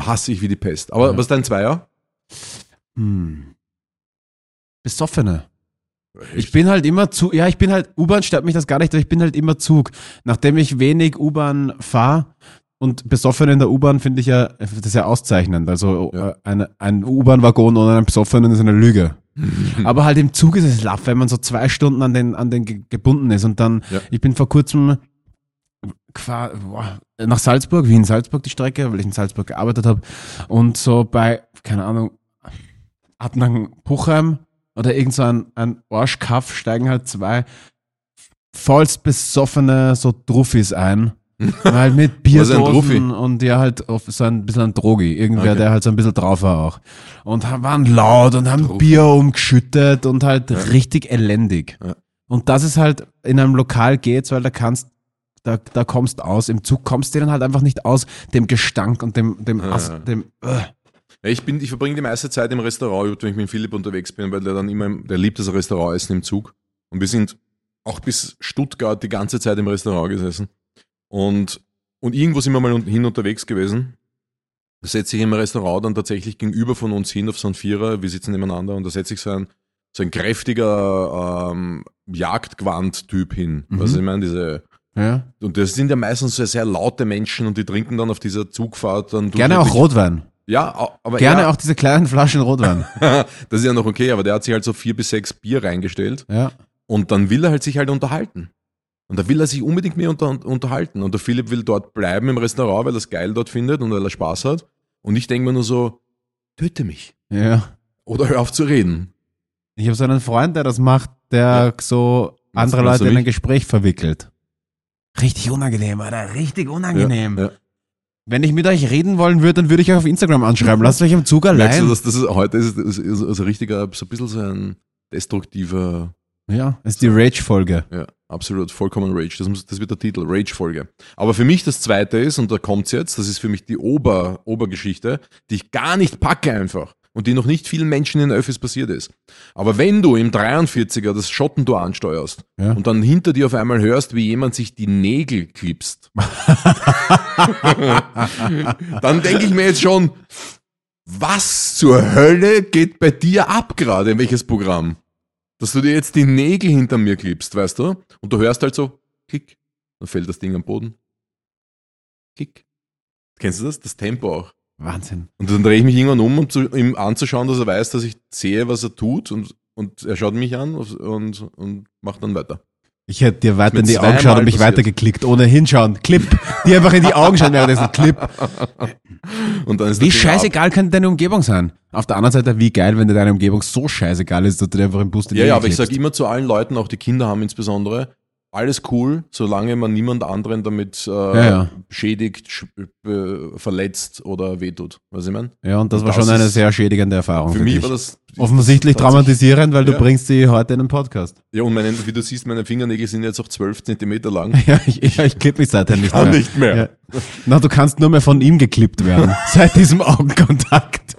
Hasse ich wie die Pest. Aber Ja. was ist dein Zweier? Hm. Besoffene. Ich bin halt immer zu, ja, ich bin halt, U-Bahn stört mich das gar nicht, aber ich bin halt immer Zug. Nachdem ich wenig U-Bahn fahre und besoffen in der U-Bahn finde ich ja, das ist ja auszeichnend. Also Ja. äh, eine, ein U-Bahn-Waggon ohne einen Besoffenen ist eine Lüge. aber halt im Zug ist es laff, wenn man so zwei Stunden an den, an den ge- gebunden ist und dann, Ja. ich bin vor kurzem nach Salzburg, Wien, Salzburg die Strecke, weil ich in Salzburg gearbeitet habe und so bei, keine Ahnung, Adnang Puchheim oder irgend so ein, ein Arschkaff steigen halt zwei vollst besoffene so Truffis ein. Halt mit? Bierdosen und ja halt auf so ein bisschen ein Drogi. Irgendwer, Okay. der halt so ein bisschen drauf war auch. Und waren laut und haben Truffi. Bier umgeschüttet und halt richtig elendig. Ja. Und das ist halt in einem Lokal geht's, weil da kannst da, da kommst aus. Im Zug kommst du dann halt einfach nicht aus, dem Gestank und dem, dem, Ja. Ass, dem äh. Ich, bin, ich verbringe die meiste Zeit im Restaurant, wenn ich mit Philipp unterwegs bin, weil der dann immer, im- der liebt das Restaurant essen im Zug. Und wir sind auch bis Stuttgart die ganze Zeit im Restaurant gesessen. Und, und irgendwo sind wir mal hin unterwegs gewesen. Da setzt sich im Restaurant dann tatsächlich gegenüber von uns hin auf so einen Vierer. Wir sitzen nebeneinander und da setzt sich so ein, so ein kräftiger ähm, Jagdgewand-Typ hin. Mhm. Also ich meine, diese, ja. und das sind ja meistens so sehr laute Menschen und die trinken dann auf dieser Zugfahrt dann Gerne auch Rotwein. Ja, aber Gerne er, auch diese kleinen Flaschen Rotwein. das ist ja noch okay, aber der hat sich halt so vier bis sechs Bier reingestellt ja. und dann will er halt sich halt unterhalten. Und da will er sich unbedingt mehr unter, unterhalten. Und der Philipp will dort bleiben im Restaurant, weil er es geil dort findet und weil er Spaß hat. Und ich denke mir nur so, töte mich. Ja. Oder hör auf zu reden. Ich habe so einen Freund, der das macht, der so andere Leute in ein? Gespräch verwickelt. Richtig unangenehm, Alter. Richtig unangenehm. Ja, ja. Wenn ich mit euch reden wollen würde, dann würde ich euch auf Instagram anschreiben. Lasst euch im Zug allein. Merkst du, dass das ist, heute ist, ist, ist, ist ein richtiger, so ein bisschen so ein destruktiver, ja, ist die Rage-Folge. ja, absolut vollkommen Rage. Das, muss, das wird der Titel, Rage-Folge. Aber für mich das zweite ist, und da kommt's jetzt, das ist für mich die Ober, Obergeschichte, die ich gar nicht packe einfach. Und die noch nicht vielen Menschen in Öffis passiert ist. Aber wenn du im 43er das Schottentor ansteuerst Ja. und dann hinter dir auf einmal hörst, wie jemand sich die Nägel klipst, dann denke ich mir jetzt schon, was zur Hölle geht bei dir ab gerade? In welches Programm? Dass du dir jetzt die Nägel hinter mir klippst, weißt du? Und du hörst halt so, klick, dann fällt das Ding am Boden. Klick. Kennst du das? Das Tempo auch. Wahnsinn. Und dann drehe ich mich irgendwann um, um zu, ihm anzuschauen, dass er weiß, dass ich sehe, was er tut. Und, und er schaut mich an und, und macht dann weiter. Ich hätte dir weiter in die Augen geschaut und mich passiert. weitergeklickt, ohne hinschauen. Clip. Die einfach in die Augen schauen währenddessen. Clip. Und dann ist Wie Ding ab. scheißegal könnte deine Umgebung sein? Auf der anderen Seite, wie geil, wenn dir deine Umgebung so scheißegal ist, dass du dir einfach im Bus die Ja, ja, aber ich klebst. sage immer zu allen Leuten, auch die Kinder haben insbesondere, alles cool, solange man niemand anderen damit äh, ja. schädigt, sch äh, verletzt oder wehtut. Weißt du, ich meine? Ja, und das Und war das schon eine sehr schädigende Erfahrung. Für für mich war das Offensichtlich traumatisierend, weil du Ja. bringst sie heute in den Podcast. Ja, und meine, wie du siehst, meine Fingernägel sind jetzt auch 12 Zentimeter lang. Ja, ich, ja, ich klippe mich seither nicht mehr. nicht mehr. Ja. Na, du kannst nur mehr von ihm geklippt werden. seit diesem Augenkontakt.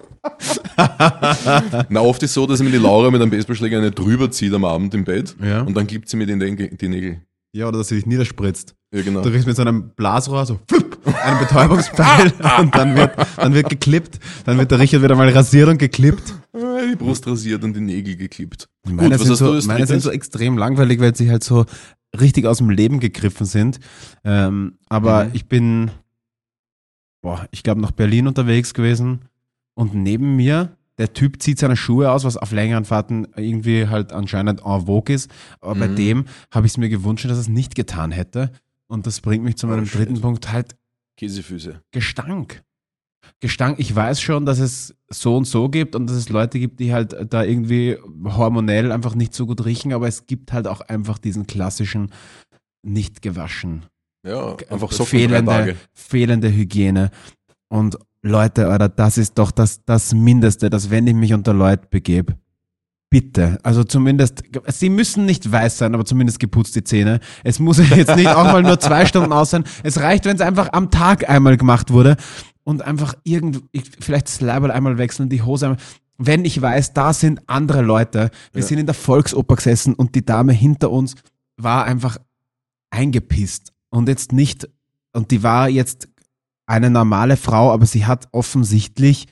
Na, oft ist so, dass mir die Laura mit einem Baseballschläger eine drüber zieht am Abend im Bett Ja. und dann gibt sie mir die, Nägel- die Nägel. Ja, oder dass sie dich niederspritzt. Ja, genau. Du kriegst mit so einem Blasrohr so flupp, einen Betäubungspfeil und dann wird, dann wird geklippt. Dann wird der Richard wieder mal rasiert und geklippt. Äh, Die Brust rasiert und die Nägel geklippt. Meine, was sind, so, meine sind so extrem langweilig, weil sie halt so richtig aus dem Leben gegriffen sind. Ähm, aber Mhm. ich bin, boah, ich glaube nach Berlin unterwegs gewesen und neben mir, der Typ zieht seine Schuhe aus, was auf längeren Fahrten irgendwie halt anscheinend en vogue ist. Aber bei Mhm. dem habe ich es mir gewünscht, dass er es nicht getan hätte. Und das bringt mich zu Oh, meinem shit. dritten Punkt halt Käsefüße. Gestank. Gestank, ich weiß schon, dass es so und so gibt und dass es Leute gibt, die halt da irgendwie hormonell einfach nicht so gut riechen, aber es gibt halt auch einfach diesen klassischen nicht gewaschen. Ja, einfach so fehlende, fehlende Hygiene. Und Leute, Alter, das ist doch das, das Mindeste, dass wenn ich mich unter Leute begebe, bitte, also zumindest, sie müssen nicht weiß sein, aber zumindest geputzt die Zähne. Es muss jetzt nicht auch mal nur zwei Stunden aus sein. Es reicht, wenn es einfach am Tag einmal gemacht wurde und einfach irgend, ich- vielleicht das Leiberl einmal wechseln, die Hose einmal. Wenn ich weiß, da sind andere Leute, wir Ja. sind in der Volksoper gesessen und die Dame hinter uns war einfach eingepisst und jetzt nicht, und die war jetzt eine normale Frau, aber sie hat offensichtlich,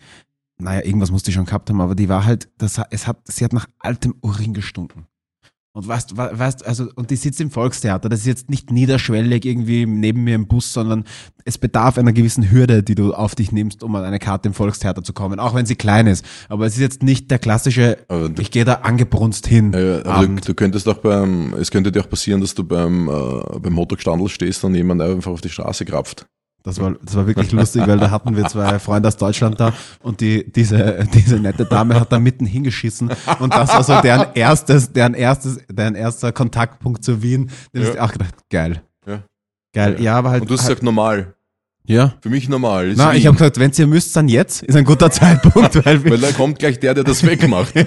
naja, irgendwas musste sie schon gehabt haben, aber die war halt, das, es hat, sie hat nach altem Urin gestunken. Und weißt, weißt, also, und die sitzt im Volkstheater, das ist jetzt nicht niederschwellig irgendwie neben mir im Bus, sondern es bedarf einer gewissen Hürde, die du auf dich nimmst, um an eine Karte im Volkstheater zu kommen, auch wenn sie klein ist. Aber es ist jetzt nicht der klassische, du, ich gehe da angebrunst hin. äh, aber du, du könntest auch beim, es könnte dir auch passieren, dass du beim, äh, beim Hotdog-Standel stehst und jemand einfach auf die Straße krapft. Das war, das war wirklich lustig, weil da hatten wir zwei Freunde aus Deutschland da und die, diese, diese nette Dame hat da mitten hingeschissen und das war so deren erstes, deren erstes, deren erster Kontaktpunkt zu Wien. Da Ja. ich auch gedacht, geil. Ja. Geil, ja, aber halt. Und du hast halt, gesagt, normal. ja. Für mich normal. ist Na, ich habe gesagt, wenn's ihr müsst, dann jetzt, ist ein guter Zeitpunkt, weil Weil da kommt gleich der, der das wegmacht.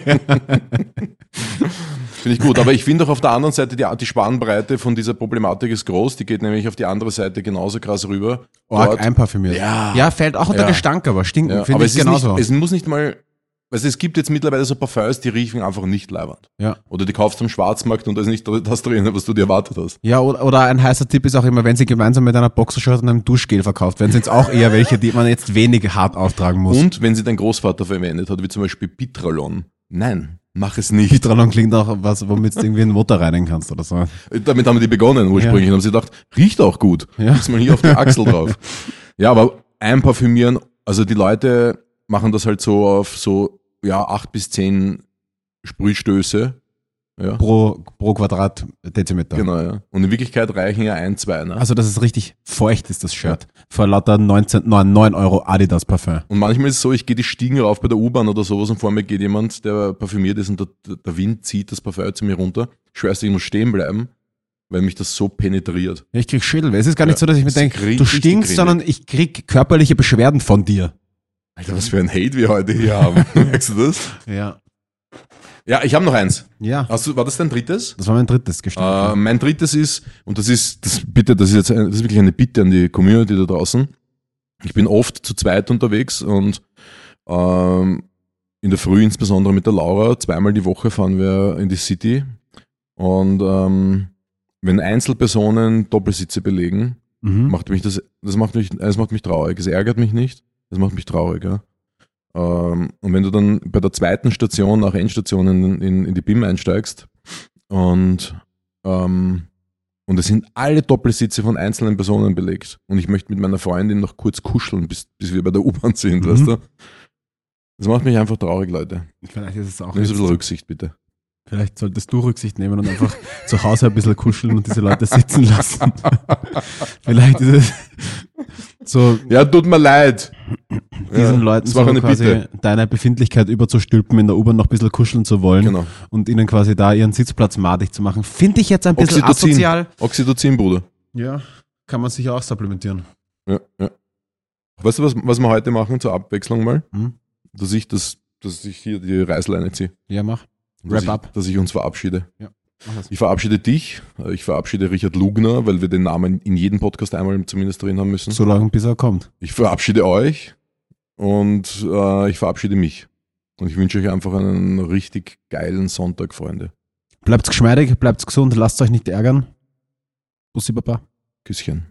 Finde ich gut. Aber ich finde auch auf der anderen Seite, die, die Spannbreite von dieser Problematik ist groß. Die geht nämlich auf die andere Seite genauso krass rüber. Org Dort- einparfümiert. Ja. Ja, fällt auch unter Ja. Gestank, aber stinken, Ja, finde ich es, genauso. nicht, es muss nicht mal, also es gibt jetzt mittlerweile so Parfums, die riechen einfach nicht leibernd. ja. Oder die kaufst du am Schwarzmarkt und da ist nicht das drin, was du dir erwartet hast. Ja, oder, oder ein heißer Tipp ist auch immer, wenn sie gemeinsam mit einer Boxershort und einem Duschgel verkauft werden, sind es auch eher welche, die man jetzt wenig hart auftragen muss. Und wenn sie dein Großvater verwendet hat, wie zum Beispiel Pitralon. Nein, mach es nicht. Pitralon klingt auch was, womit du irgendwie einen Motor reinigen kannst oder so. Damit haben die begonnen ursprünglich und haben sie gedacht, riecht auch gut. Ja. Gib's mal hier auf die Achsel drauf. Ja, aber einparfümieren, also die Leute machen das halt so auf so, ja, acht bis zehn Sprühstöße. Ja, Pro, pro Quadratdezimeter. genau, ja. Und in Wirklichkeit reichen ja ein, zwei, ne? Also, dass es richtig feucht ist, das Shirt. Vor lauter 19, 9, 9 Euro Adidas Parfum. Und manchmal ist es so, ich gehe die Stiegen rauf bei der U-Bahn oder sowas und vor mir geht jemand, der parfümiert ist und der, der Wind zieht das Parfum zu mir runter. Ich dir, ich muss stehen bleiben, weil mich das so penetriert. Ja, ich krieg Schädelweh. Es ist gar nicht Ja, so, dass ich mir denke, du stinkst, sondern ich krieg körperliche Beschwerden von dir. Alter, was für ein Hate wir heute hier haben. Merkst du das? Ja. Ja, ich habe noch eins. Ja. Hast du, war das dein drittes? Das war mein drittes Gestank. Äh, mein drittes ist, und das ist, das bitte, das ist jetzt ein, das ist wirklich eine Bitte an die Community da draußen. Ich bin oft zu zweit unterwegs und ähm, in der Früh insbesondere mit der Laura, zweimal die Woche fahren wir in die City. Und ähm, wenn Einzelpersonen Doppelsitze belegen, mhm. macht mich das, das macht mich, das macht mich traurig. Es ärgert mich nicht, das macht mich traurig, ja. Ähm, und wenn du dann bei der zweiten Station nach Endstation in, in, in die BIM einsteigst und, ähm, und es sind alle Doppelsitze von einzelnen Personen belegt und ich möchte mit meiner Freundin noch kurz kuscheln, bis, bis wir bei der U-Bahn sind, Mhm. weißt du? Das macht mich einfach traurig, Leute. Vielleicht ist es auch Nimm ein bisschen Rücksicht, bitte. Vielleicht solltest du Rücksicht nehmen und einfach zu Hause ein bisschen kuscheln und diese Leute sitzen lassen. Vielleicht ist es so Ja, tut mir leid. diesen ja, Leuten so quasi Bitte. deine Befindlichkeit überzustülpen, in der U-Bahn noch ein bisschen kuscheln zu wollen Genau. und ihnen quasi da ihren Sitzplatz madig zu machen. Finde ich jetzt ein bisschen Oxytocin. asozial. Oxytocin, Bruder. Ja, kann man sicher auch supplementieren. Ja, ja. Weißt du, was, was wir heute machen zur Abwechslung mal? Hm? Dass ich das, dass ich hier die Reißleine ziehe. Ja, mach. Dass Wrap ich, up. Dass ich uns verabschiede. Das. Ich verabschiede dich, äh, ich verabschiede Richard Lugner, weil wir den Namen in jedem Podcast einmal zumindest drin haben müssen. So lange, bis er kommt. Ich verabschiede euch und äh, ich verabschiede mich. Und ich wünsche euch einfach einen richtig geilen Sonntag, Freunde. Bleibt geschmeidig, bleibt gesund, lasst euch nicht ärgern. Bussi Papa. Küsschen.